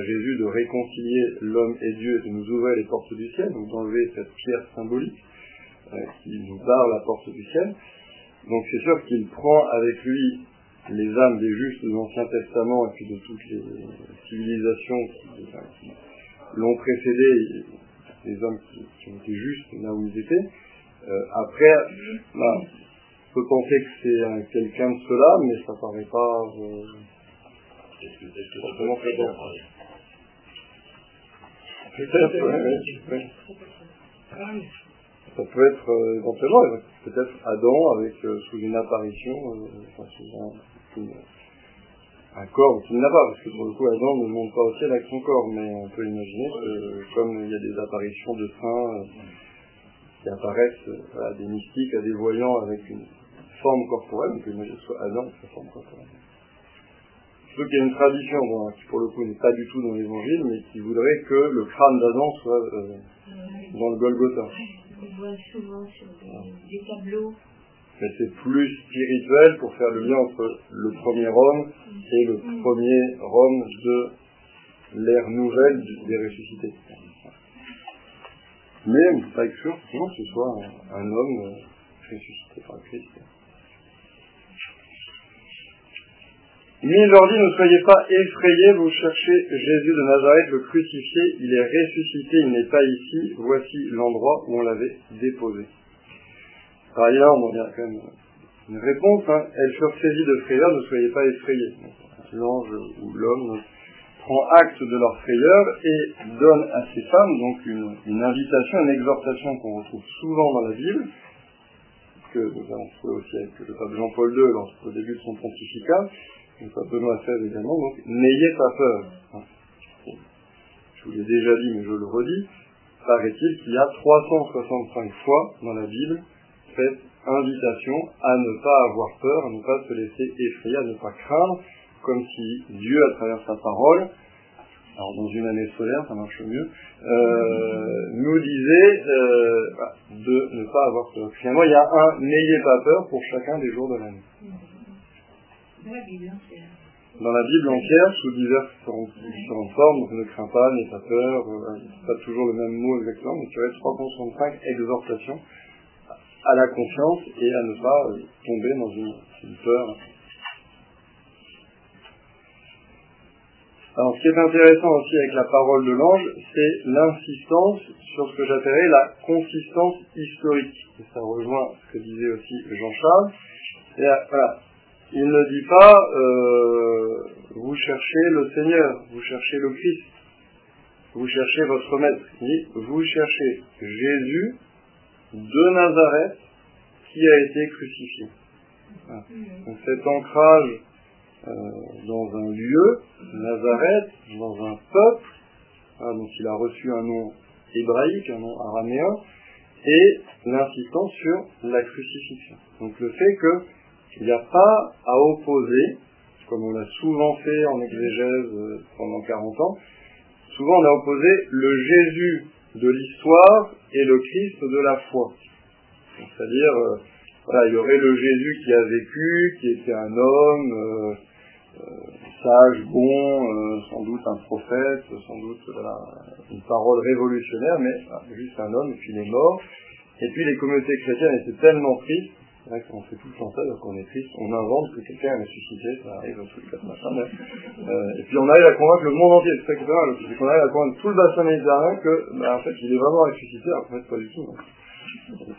Jésus de réconcilier l'homme et Dieu et de nous ouvrir les portes du ciel, donc d'enlever cette pierre symbolique qui nous barre la porte du ciel. Donc c'est sûr qu'il prend avec lui les âmes des justes de l'Ancien Testament et puis de toutes les civilisations qui, l'ont précédé, des hommes qui, qui, ont été justes là où ils étaient. Euh, après, bah, on peut penser que c'est quelqu'un de cela, mais ça paraît pas euh, Peut-être, ouais. Ça peut être euh, éventuellement, peut-être Adam avec euh, sous une apparition, euh, un, une- un corps qu'il n'a pas, parce que pour le coup Adam ne monte pas au ciel avec son corps, mais on peut imaginer que comme il y a des apparitions de saints qui apparaissent à des mystiques, à des voyants avec une forme corporelle, on peut imaginer que ce soit Adam avec sa forme corporelle. Surtout qu'il y a une tradition qui pour le coup n'est pas du tout dans l'évangile, mais qui voudrait que le crâne d'Adam soit dans le Golgotha. On voit souvent sur des, des tableaux. Mais c'est plus spirituel pour faire le lien entre le premier homme et le premier homme de l'ère nouvelle des ressuscités. Mais on ne peut pas être sûr effectivement, que ce soit un, un homme ressuscité par Christ. Mais il leur dit, ne soyez pas effrayés, vous cherchez Jésus de Nazareth, le crucifié, il est ressuscité, il n'est pas ici, voici l'endroit où on l'avait déposé. Par ailleurs, y a quand même une réponse, hein. elles furent saisies de frayeur, ne soyez pas effrayés. L'ange ou l'homme prend acte de leur frayeur et donne à ces femmes donc une, invitation, une exhortation qu'on retrouve souvent dans la Bible, que nous avons trouvé aussi avec le pape Jean-Paul II lorsqu'au début de son pontificat, le pape Benoît XVI également, donc n'ayez pas peur. hein. Je vous l'ai déjà dit, mais je le redis, paraît-il qu'il y a 365 fois dans la Bible cette invitation à ne pas avoir peur, à ne pas se laisser effrayer, à ne pas craindre, comme si Dieu, à travers sa parole, alors dans une année solaire, ça marche mieux, euh, nous disait euh, de ne pas avoir peur. Finalement, il y a un n'ayez pas peur pour chacun des jours de l'année. Dans la Bible, c'est- Dans la Bible entière, sous diverses différentes formes, donc ne crains pas, n'aie pas peur, euh, pas toujours le même mot exactement, mais tu as 365 exhortations à la confiance et à ne pas euh, tomber dans une, une peur. Alors, ce qui est intéressant aussi avec la parole de l'ange, c'est l'insistance sur ce que j'appellerais la consistance historique. Et ça rejoint ce que disait aussi Jean-Charles. Euh, voilà, il ne dit pas euh, vous cherchez le Seigneur, vous cherchez le Christ, vous cherchez votre maître. Il dit vous cherchez Jésus de Nazareth qui a été crucifié. Voilà. Donc cet ancrage euh, dans un lieu, Nazareth, dans un peuple, hein, dont il a reçu un nom hébraïque, un nom araméen, et l'insistance sur la crucifixion. Donc le fait que il n'y a pas à opposer, comme on l'a souvent fait en exégèse euh, pendant 40 ans, souvent on a opposé le Jésus de l'histoire et le Christ de la foi. C'est-à-dire, euh, voilà, il y aurait le Jésus qui a vécu, qui était un homme, euh, sage, bon, sans doute un prophète, sans doute une parole révolutionnaire, mais voilà, juste un homme, et puis il est mort. Et puis les communautés chrétiennes étaient tellement tristes c'est vrai qu'on fait tout le temps ça, donc on est triste, on invente que quelqu'un est ressuscité, ça arrive au truc comme mais, euh, et puis on arrive à convaincre le monde entier, c'est ça qui c'est qu'on arrive à convaincre tout le bassin méditerranéen que, bah, en fait, il est vraiment ressuscité, alors qu'en fait, pas du tout.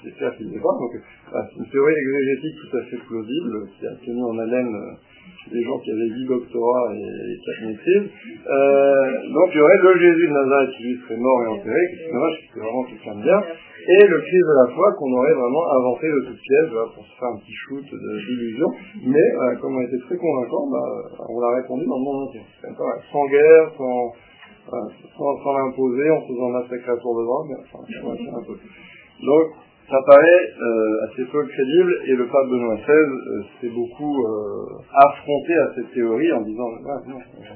C'est clair qu'il n'est pas, donc, voilà, c'est une théorie exégétique tout à fait plausible, qui a tenu en haleine euh, des gens qui avaient 8 doctorats et, et 4 maîtrises. Euh, donc il y aurait le Jésus de Nazareth qui serait mort et enterré, qui c'était vraiment quelqu'un de bien, et le Christ de la foi qu'on aurait vraiment inventé de toutes voilà, pour se faire un petit shoot d'illusion. Mais euh, comme on était très convaincant, bah, on l'a répondu dans le monde entier. Sans guerre, sans, voilà, sans, sans l'imposer, en faisant massacrer à tour de bras, mais enfin, c'est un peu. Donc ça paraît euh, assez peu crédible et le pape Benoît XVI euh, s'est beaucoup euh, affronté à cette théorie en disant non, euh,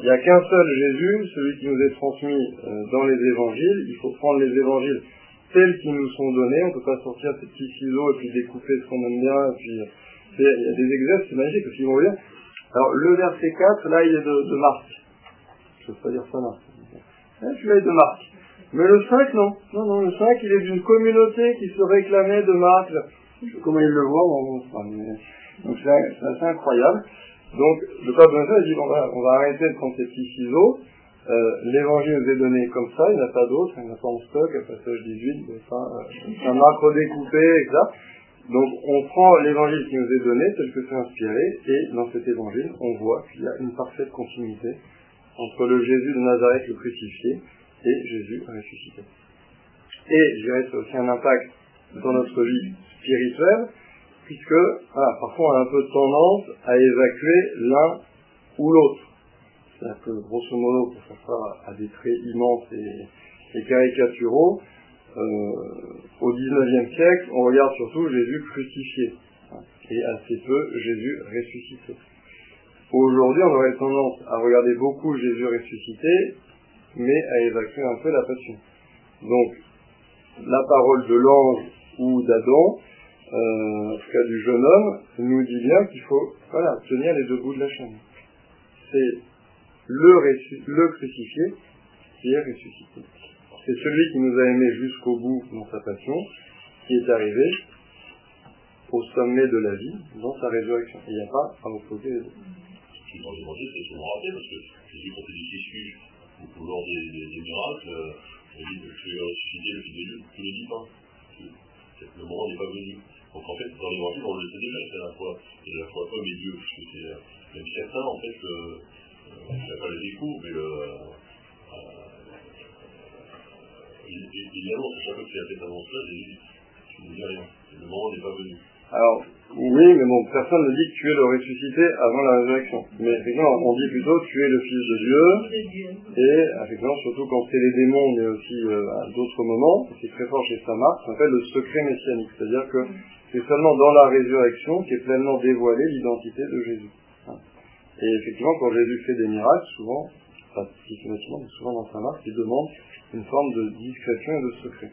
il n'y a qu'un seul Jésus, celui qui nous est transmis euh, dans les évangiles, il faut prendre les évangiles tels qu'ils nous sont donnés, on ne peut pas sortir ces petits ciseaux et puis découper ce qu'on aime bien, et puis il y a des exercices c'est magique qu'ils vont dire. Alors le verset 4, là il est de, de Marc. Je ne peux pas dire ça. Hein, celui-là est de Marc. Mais le 5, non. Non, non, le 5, il est d'une communauté qui se réclamait de Marc. Comment il le voit, bon, enfin, mais- donc c'est assez incroyable. Donc, le pape il dit, bon, voilà, on va arrêter de prendre ces petits ciseaux, Euh, L'évangile nous est donné comme ça, il n'y en a pas d'autre, il n'y en a pas en stock, à passage 18, enfin, euh, un macro découpé, etc. Donc on prend l'évangile qui nous est donné, tel que c'est inspiré, et dans cet évangile, on voit qu'il y a une parfaite continuité entre le Jésus de Nazareth le crucifié et Jésus ressuscité. Et je dirais c'est aussi un impact dans notre vie spirituelle, puisque voilà, parfois on a un peu tendance à évacuer l'un ou l'autre. Que grosso modo, pour faire ça à des traits immenses et, caricaturaux, euh, au XIXe siècle, on regarde surtout Jésus crucifié, et assez peu Jésus ressuscité. Aujourd'hui, on aurait tendance à regarder beaucoup Jésus ressuscité, mais à évacuer un peu la passion. Donc, la parole de l'ange ou d'Adam, euh, en tout cas du jeune homme, nous dit bien qu'il faut voilà, tenir les deux bouts de la chaîne. C'est le, le crucifié qui est ressuscité. C'est celui qui nous a aimés jusqu'au bout dans sa passion, qui est arrivé au sommet de la vie dans sa résurrection. Il n'y a pas à opposer les deux. Dans l'évangile, c'est souvent raté parce que Jésus, quand il dit lors des, des, miracles, euh, il dit que tu es ressuscité le Fils de Dieu, tu ne le dis pas. Le moment n'est pas venu. Donc en fait, dans l'évangile, on le sait déjà, c'est à la fois, à la fois homme et Dieu, puisque c'est euh, même certain, en fait, que, euh, pas les découvre, mais le, euh, il, il, il annonce, chaque fois qu'il a fait annonce-là, il dit, tu ne dis rien, le moment n'est pas venu. Alors, oui, mais bon, personne ne dit que tu es le ressuscité avant la résurrection. Mais effectivement, on dit plutôt tu es le Fils de Dieu. Et effectivement, surtout quand c'est les démons, mais aussi euh, à d'autres moments, c'est très fort chez Saint-Marc, ça s'appelle le secret messianique. C'est-à-dire que c'est seulement dans la résurrection qu'est pleinement dévoilée l'identité de Jésus. Et effectivement, quand Jésus fait des miracles, souvent, pas systématiquement, mais souvent dans Saint-Marc, il demande une forme de discrétion et de secret.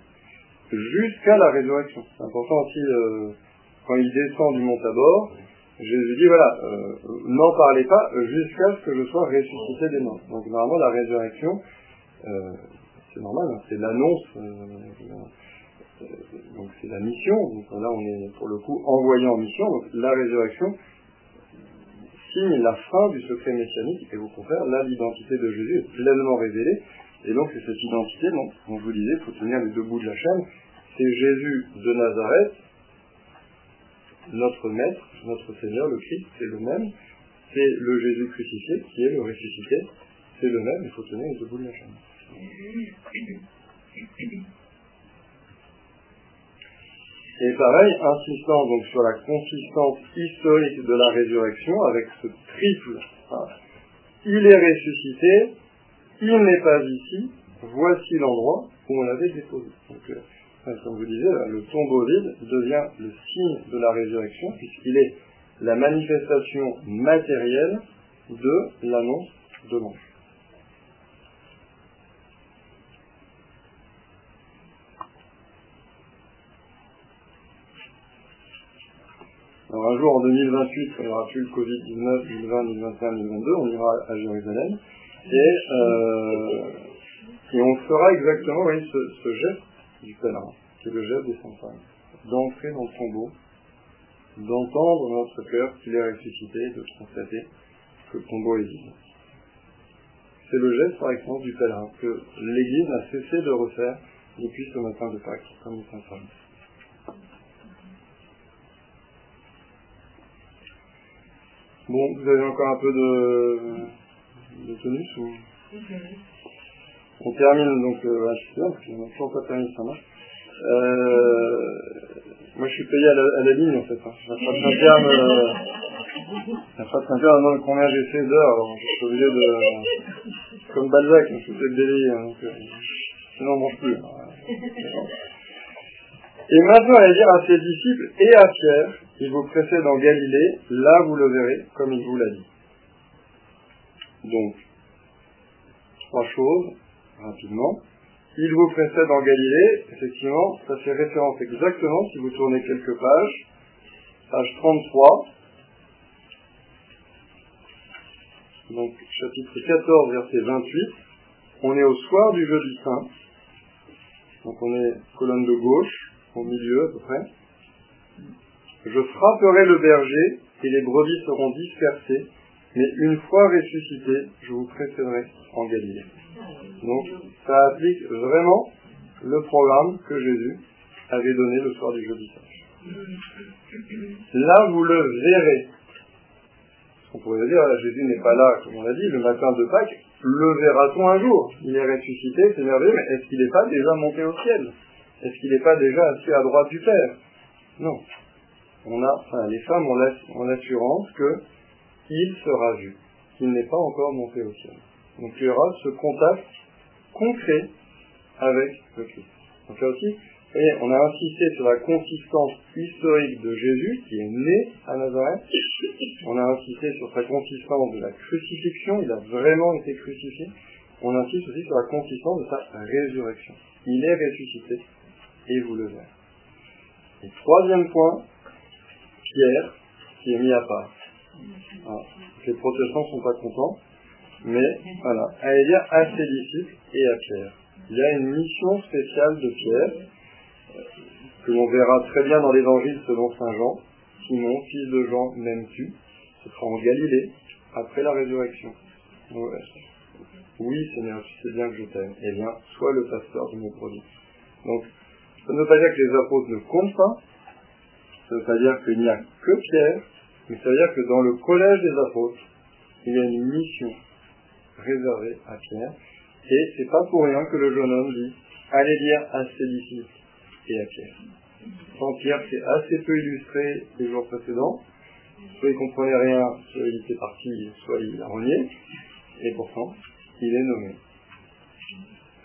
Jusqu'à la résurrection. C'est important aussi... Euh, quand il descend du mont Tabor, Jésus dit voilà, euh, n'en parlez pas jusqu'à ce que je sois ressuscité des morts. Donc normalement la résurrection, euh, c'est normal, hein, c'est l'annonce, donc c'est la mission. Donc là on est pour le coup envoyé en mission. Donc la résurrection signe la fin du secret messianique et au contraire là l'identité de Jésus est pleinement révélée. Et donc c'est cette identité, donc, comme je vous disais, il faut tenir les deux bouts de la chaîne. C'est Jésus de Nazareth notre Maître, notre Seigneur, le Christ, c'est le même. C'est le Jésus crucifié qui est le ressuscité. C'est le même, il faut tenir les deux bouts de la chaîne. Et pareil, insistant donc sur la consistance historique de la résurrection avec ce triple. Hein, il est ressuscité, il n'est pas ici, voici l'endroit où on l'avait déposé. Donc, euh, comme vous disiez, le tombeau vide devient le signe de la résurrection, puisqu'il est la manifestation matérielle de l'annonce de l'ange. Alors un jour en 2028, il n'y aura plus le Covid-19, 2020, 2021, 2022, on ira à Jérusalem. Et, euh, on fera exactement ce, geste du pèlerin, qui est le geste des saints d'entrer dans le tombeau, d'entendre notre cœur qu'il est ressuscité, de constater que le tombeau est vide. C'est le geste par exemple du pèlerin que l'Église n'a cessé de refaire depuis ce matin de Pâques, comme les saints Bon, vous avez encore un peu de, de tonus ou... On termine donc, euh, ah, je bien, parce qu'on n'a toujours pas terminé ça marche. Euh, moi je suis payé à la, à la ligne en fait. Hein. La frappe interne, euh, la frappe interne demande combien j'ai fait d'heures, alors je suis obligé de, comme Balzac, je suis le délire, hein, donc, euh, sinon on mange plus. Hein. Et maintenant, il va dire à ses disciples et à Pierre, il vous précède en Galilée, là vous le verrez, comme il vous l'a dit. Donc, trois choses rapidement. Il vous précède en Galilée, effectivement, ça fait référence exactement, si vous tournez quelques pages, page 33, donc chapitre 14, verset 28, on est au soir du jeudi saint, donc on est colonne de gauche, au milieu à peu près. Je frapperai le berger et les brebis seront dispersées, mais une fois ressuscité, je vous précéderai en Galilée. Donc, ça applique vraiment le programme que Jésus avait donné le soir du jeudi saint. Là, vous le verrez. On pourrait dire, Jésus n'est pas là, comme on l'a dit, le matin de Pâques, le verra-t-on un jour? Il est ressuscité, c'est merveilleux, mais est-ce qu'il n'est pas déjà monté au ciel? Est-ce qu'il n'est pas déjà assis à droite du Père? Non. On a, enfin, les femmes ont l'assurance que il sera vu, qu'il n'est pas encore monté au ciel. Donc il y aura ce contact concret avec le Christ. Donc là aussi, voyez, on a insisté sur la consistance historique de Jésus, qui est né à Nazareth. On a insisté sur sa consistance de la crucifixion, il a vraiment été crucifié. On insiste aussi sur la consistance de sa résurrection. Il est ressuscité, et vous le verrez. Et troisième point, Pierre, qui est mis à part. Les protestants sont pas contents, mais voilà, à à ses disciples et à Pierre. Il y a une mission spéciale de Pierre, que l'on verra très bien dans l'évangile selon Saint Jean. Simon, fils de Jean, m'aimes-tu? Ce sera en Galilée, après la résurrection. Oui, Seigneur, tu sais bien que je t'aime. Eh bien, sois le pasteur de mes produits. Donc, ça ne veut pas dire que les apôtres ne comptent pas, ça ne veut pas dire qu'il n'y a que Pierre, mais ça veut dire que dans le collège des apôtres, il y a une mission réservée à Pierre, et c'est pas pour rien que le jeune homme dit, allez dire à ses et à Pierre. Sans Pierre, c'est assez peu illustré les jours précédents. Soit il comprenait rien, soit il était parti, soit il a renié. Et pourtant, il est nommé.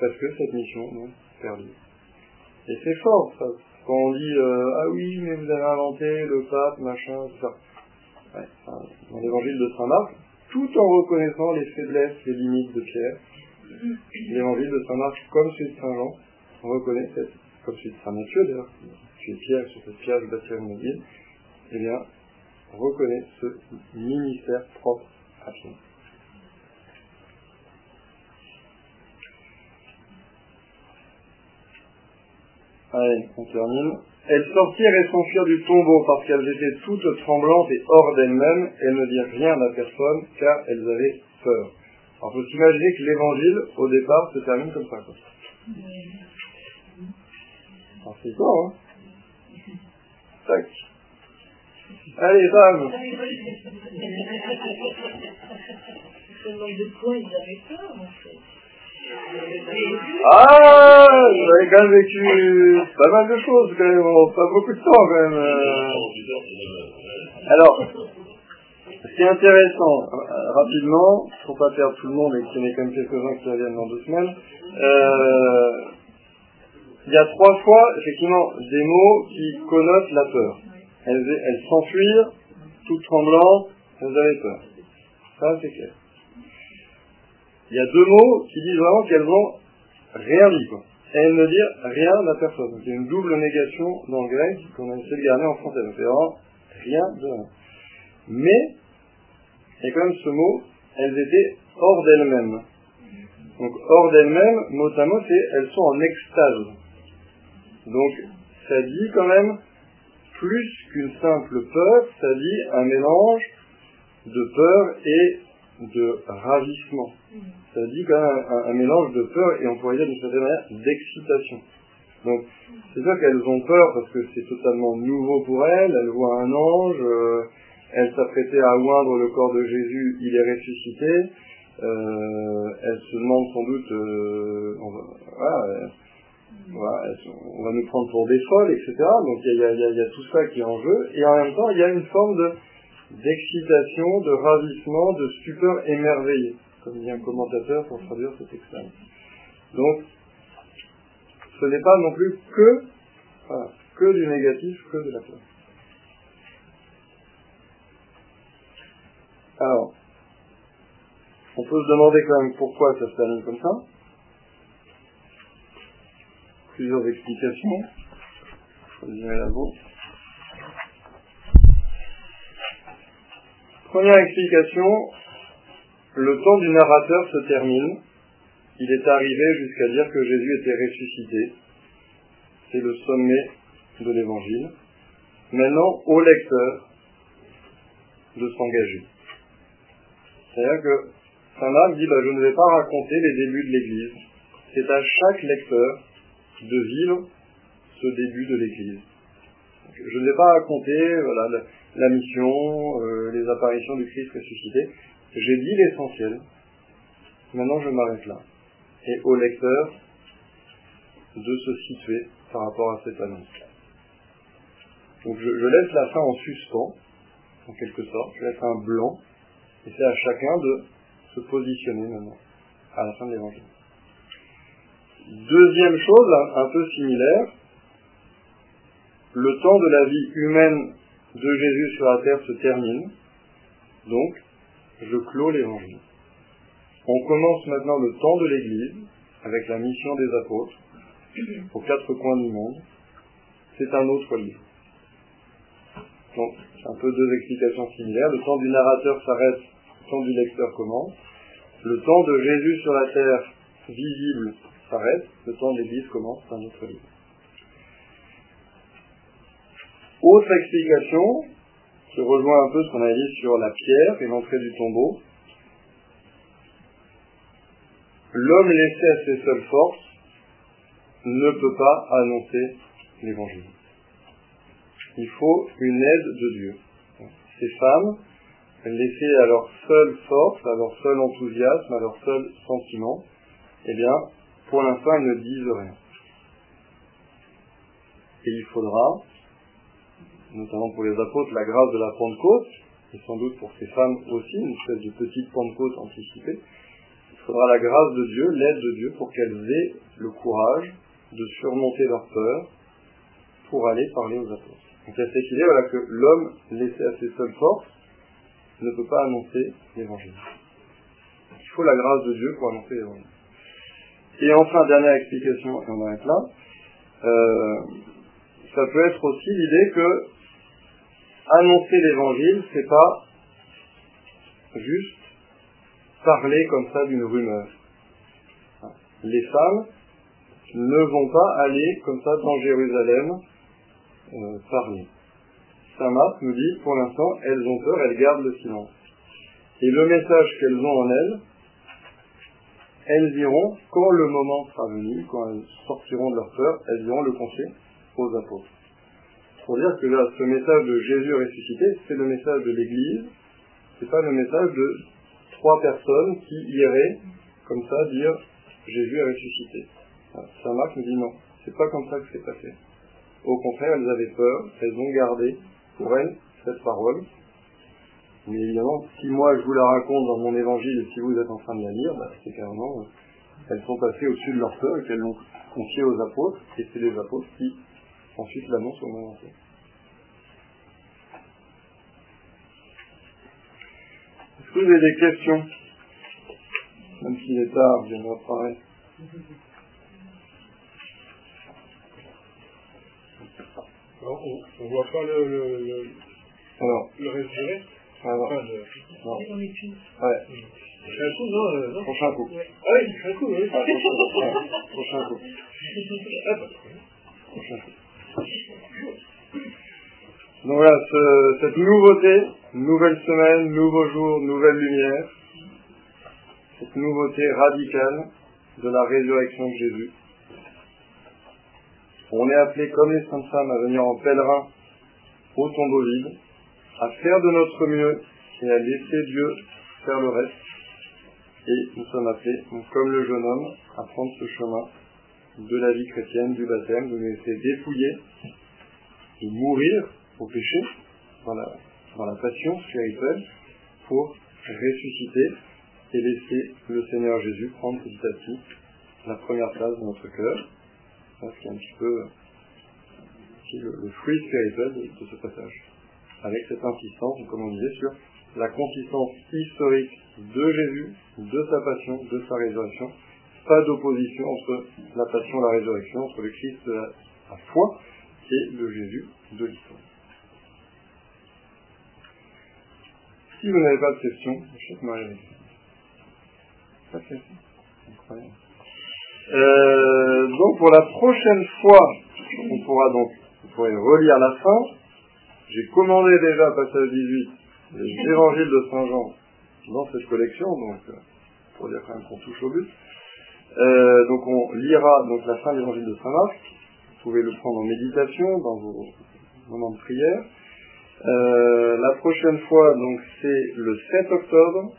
Parce que cette mission, non, perdue. Et c'est fort, ça. Quand on dit, euh, ah oui, mais vous avez inventé le pape, machin, tout ça. Dans l'évangile de Saint Marc, tout en reconnaissant les faiblesses, les limites de Pierre, l'évangile de Saint Marc, comme celui de Saint Jean, on reconnaît comme celui de Saint Matthieu d'ailleurs, tu es pierre, sur cette pierre je bâtirai mon eh bien, on reconnaît ce ministère propre à Pierre. Allez, on termine. Elles sortirent et s'enfuirent du tombeau parce qu'elles étaient toutes tremblantes et hors d'elles-mêmes. Elles ne dirent rien à personne car elles avaient peur. Alors, faut s'imaginer que l'évangile, au départ, se termine comme ça. Alors, c'est quoi, hein Tac. Allez, bam de ils avaient peur, en fait. Ah, avez quand même vécu pas mal de choses, quand même, pas beaucoup de temps, quand même. Alors, c'est intéressant, euh, rapidement, pour pas perdre tout le monde et qu'il y en ait quand même quelques-uns qui reviennent dans deux semaines, euh, il y a trois fois, effectivement, des mots qui connotent la peur. Elles, elles s'enfuirent, toutes tremblantes, elles avaient peur. Ça, c'est clair. Il y a deux mots qui disent vraiment qu'elles n'ont rien dit, quoi. elles ne disent rien à personne. A une double négation dans le grec qu'on a essayé de garder en français. Donc, c'est vraiment rien de rien. Mais, il y a quand même ce mot, elles étaient hors d'elles-mêmes. Donc, hors d'elles-mêmes, mot à mot, c'est elles sont en extase. Donc, ça dit quand même plus qu'une simple peur, ça dit un mélange de peur et de ravissement. Ça dit quand même un, mélange de peur et on pourrait dire d'une certaine manière d'excitation. Donc, c'est sûr qu'elles ont peur parce que c'est totalement nouveau pour elles, elles voient un ange, euh, elles s'apprêtaient à oindre le corps de Jésus, il est ressuscité, euh, elles se demandent sans doute, euh, on va nous prendre pour des folles, etc. Donc il y, a, tout ça qui est en jeu, et en même temps il y a une forme de d'excitation, de ravissement, de stupeur émerveillée, comme dit un commentateur pour traduire cet extrait. Donc, ce n'est pas non plus que, que du négatif, que de la peur. Alors, on peut se demander quand même pourquoi ça se termine comme ça plusieurs explications. Je Première explication, le temps du narrateur se termine. Il est arrivé jusqu'à dire que Jésus était ressuscité. C'est le sommet de l'évangile. Maintenant, au lecteur de s'engager. C'est-à-dire que Saint Marc dit bah, Je ne vais pas raconter les débuts de l'Église. C'est à chaque lecteur de vivre ce début de l'Église. Je ne vais pas raconter la, mission, euh, les apparitions du Christ ressuscité. J'ai dit l'essentiel. Maintenant, je m'arrête là. Et au lecteur de se situer par rapport à cette annonce. Donc je, je laisse la fin en suspens, en quelque sorte. Je laisse un blanc. Et c'est à chacun de se positionner maintenant, à la fin de l'évangile. Deuxième chose, un peu similaire, le temps de la vie humaine de Jésus sur la terre se termine, donc je clôt l'évangile. On commence maintenant le temps de l'Église avec la mission des apôtres aux quatre coins du monde. C'est un autre livre. Donc, un peu deux explications similaires. Le temps du narrateur s'arrête, le temps du lecteur commence. Le temps de Jésus sur la terre visible s'arrête, le temps de l'Église commence, c'est un autre livre. Autre explication, qui rejoint un peu ce qu'on a dit sur la pierre et l'entrée du tombeau. L'homme laissé à ses seules forces ne peut pas annoncer l'évangile. Il faut une aide de Dieu. Ces femmes, laissées à leur seule force, à leur seul enthousiasme, à leur seul sentiment, eh bien, pour l'instant, elles ne disent rien. Et il faudra, notamment pour les apôtres, la grâce de la Pentecôte, et sans doute pour ces femmes aussi, une espèce de petite Pentecôte anticipée, il faudra la grâce de Dieu, l'aide de Dieu, pour qu'elles aient le courage de surmonter leur peur pour aller parler aux apôtres. Donc il y a cette idée voilà, que l'homme laissé à ses seules forces ne peut pas annoncer l'évangile. Il faut la grâce de Dieu pour annoncer l'évangile. Et enfin, dernière explication, et on arrête là, euh, ça peut être aussi l'idée que annoncer l'évangile, c'est pas juste parler comme ça d'une rumeur. Les femmes ne vont pas aller comme ça dans Jérusalem euh, parler. Saint Marc nous dit, pour l'instant, elles ont peur, elles gardent le silence. Et le message qu'elles ont en elles, elles iront, quand le moment sera venu, quand elles sortiront de leur peur, elles iront le confier aux apôtres. Pour dire que là, ce message de Jésus ressuscité, c'est le message de l'Église, c'est pas le message de trois personnes qui iraient, comme ça, dire Jésus est ressuscité. Saint Marc nous dit non, c'est pas comme ça que c'est passé. Au contraire, elles avaient peur, elles ont gardé pour elles cette parole. Mais évidemment, si moi je vous la raconte dans mon évangile et si vous êtes en train de la lire, bah, c'est carrément, euh, elles sont passées au-dessus de leur peur et qu'elles l'ont confiée aux apôtres, et c'est les apôtres qui ensuite l'annoncent au monde entier. Est-ce que vous avez des questions? Même s'il est tard, je. Alors, on ne voit pas le, le, le, Alors, le reste du reste? Alors, Enfin, le- non. Ouais, coup, prochain coup. Ah oui, un coup, oui. Ah, prochain coup. Ouais, prochain coup. Ah. Prochain coup. Donc voilà, ce- cette nouveauté, nouvelle semaine, nouveau jour, nouvelle lumière, cette nouveauté radicale de la résurrection de Jésus. On est appelé comme les saintes femmes à venir en pèlerin au tombeau vide, à faire de notre mieux et à laisser Dieu faire le reste. Et nous sommes appelés, comme le jeune homme, à prendre ce chemin de la vie chrétienne, du baptême, de nous laisser dépouiller, de mourir au péché, dans la, dans la passion spirituelle, pour ressusciter et laisser le Seigneur Jésus prendre petit à petit la première place dans notre cœur. C'est un petit peu le, fruit spirituel de ce passage. Avec cette insistance, comme on disait, sur la consistance historique de Jésus, de sa passion, de sa résurrection. Pas d'opposition entre la passion et la résurrection, entre le Christ la, la foi et le Jésus de l'histoire. Si vous n'avez pas de questions, je sais que Marie Pas de questions? Incroyable. Euh, donc pour la prochaine fois, on pourra donc vous pourrez relire la fin. J'ai commandé déjà passage 18 les évangiles de Saint Jean dans cette collection, donc euh, pour dire quand même qu'on touche au but. Euh, donc on lira donc la fin de l'évangile de Saint Marc. Vous pouvez le prendre en méditation dans vos moments de prière. Euh, la prochaine fois, donc c'est le 7 octobre,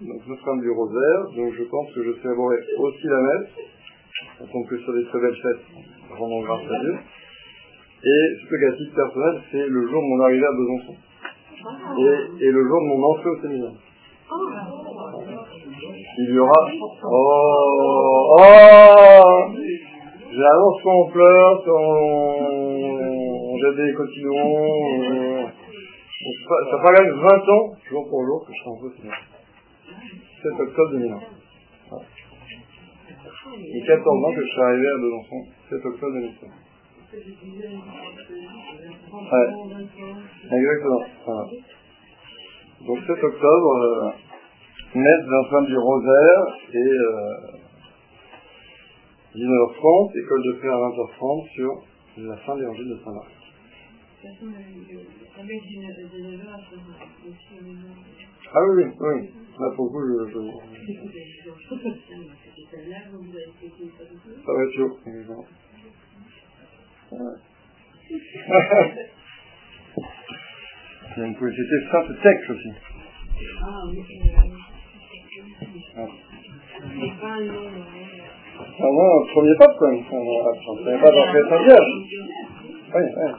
donc Notre-Dame du Rosaire. Donc je pense que je célébrerai aussi la messe. Tombe que sur des très belles fêtes, rendons grâce à Dieu. Et ce titre personnel, c'est le jour de mon arrivée à Besançon. Et, et le jour de mon entrée au séminaire. Il y aura... Oh, oh J'annonce soit on pleure, soit on, on jette des cotillons. Ça, ça fera quand même 20 ans, jour pour jour, que je serai en séminaire. 7 octobre 2001. Voilà. Et 14 ans que je suis arrivé à Besançon, 7 octobre 2005. Ouais. Exactement. Donc 7 octobre, euh, messe d'un du rosaire et euh, 19h30, école de prière à 20h30 sur la fin de l'évangile de Saint-Marc. Ah oui, oui, oui. Là, pour coup, je... je... Ça va être chaud, évidemment. Il y a une publicité sainte texte aussi. Ah oui. C'est pas. Ah non, premier pape quand même. Ne pas d'entrer Saint-Vierge. Oui, oui.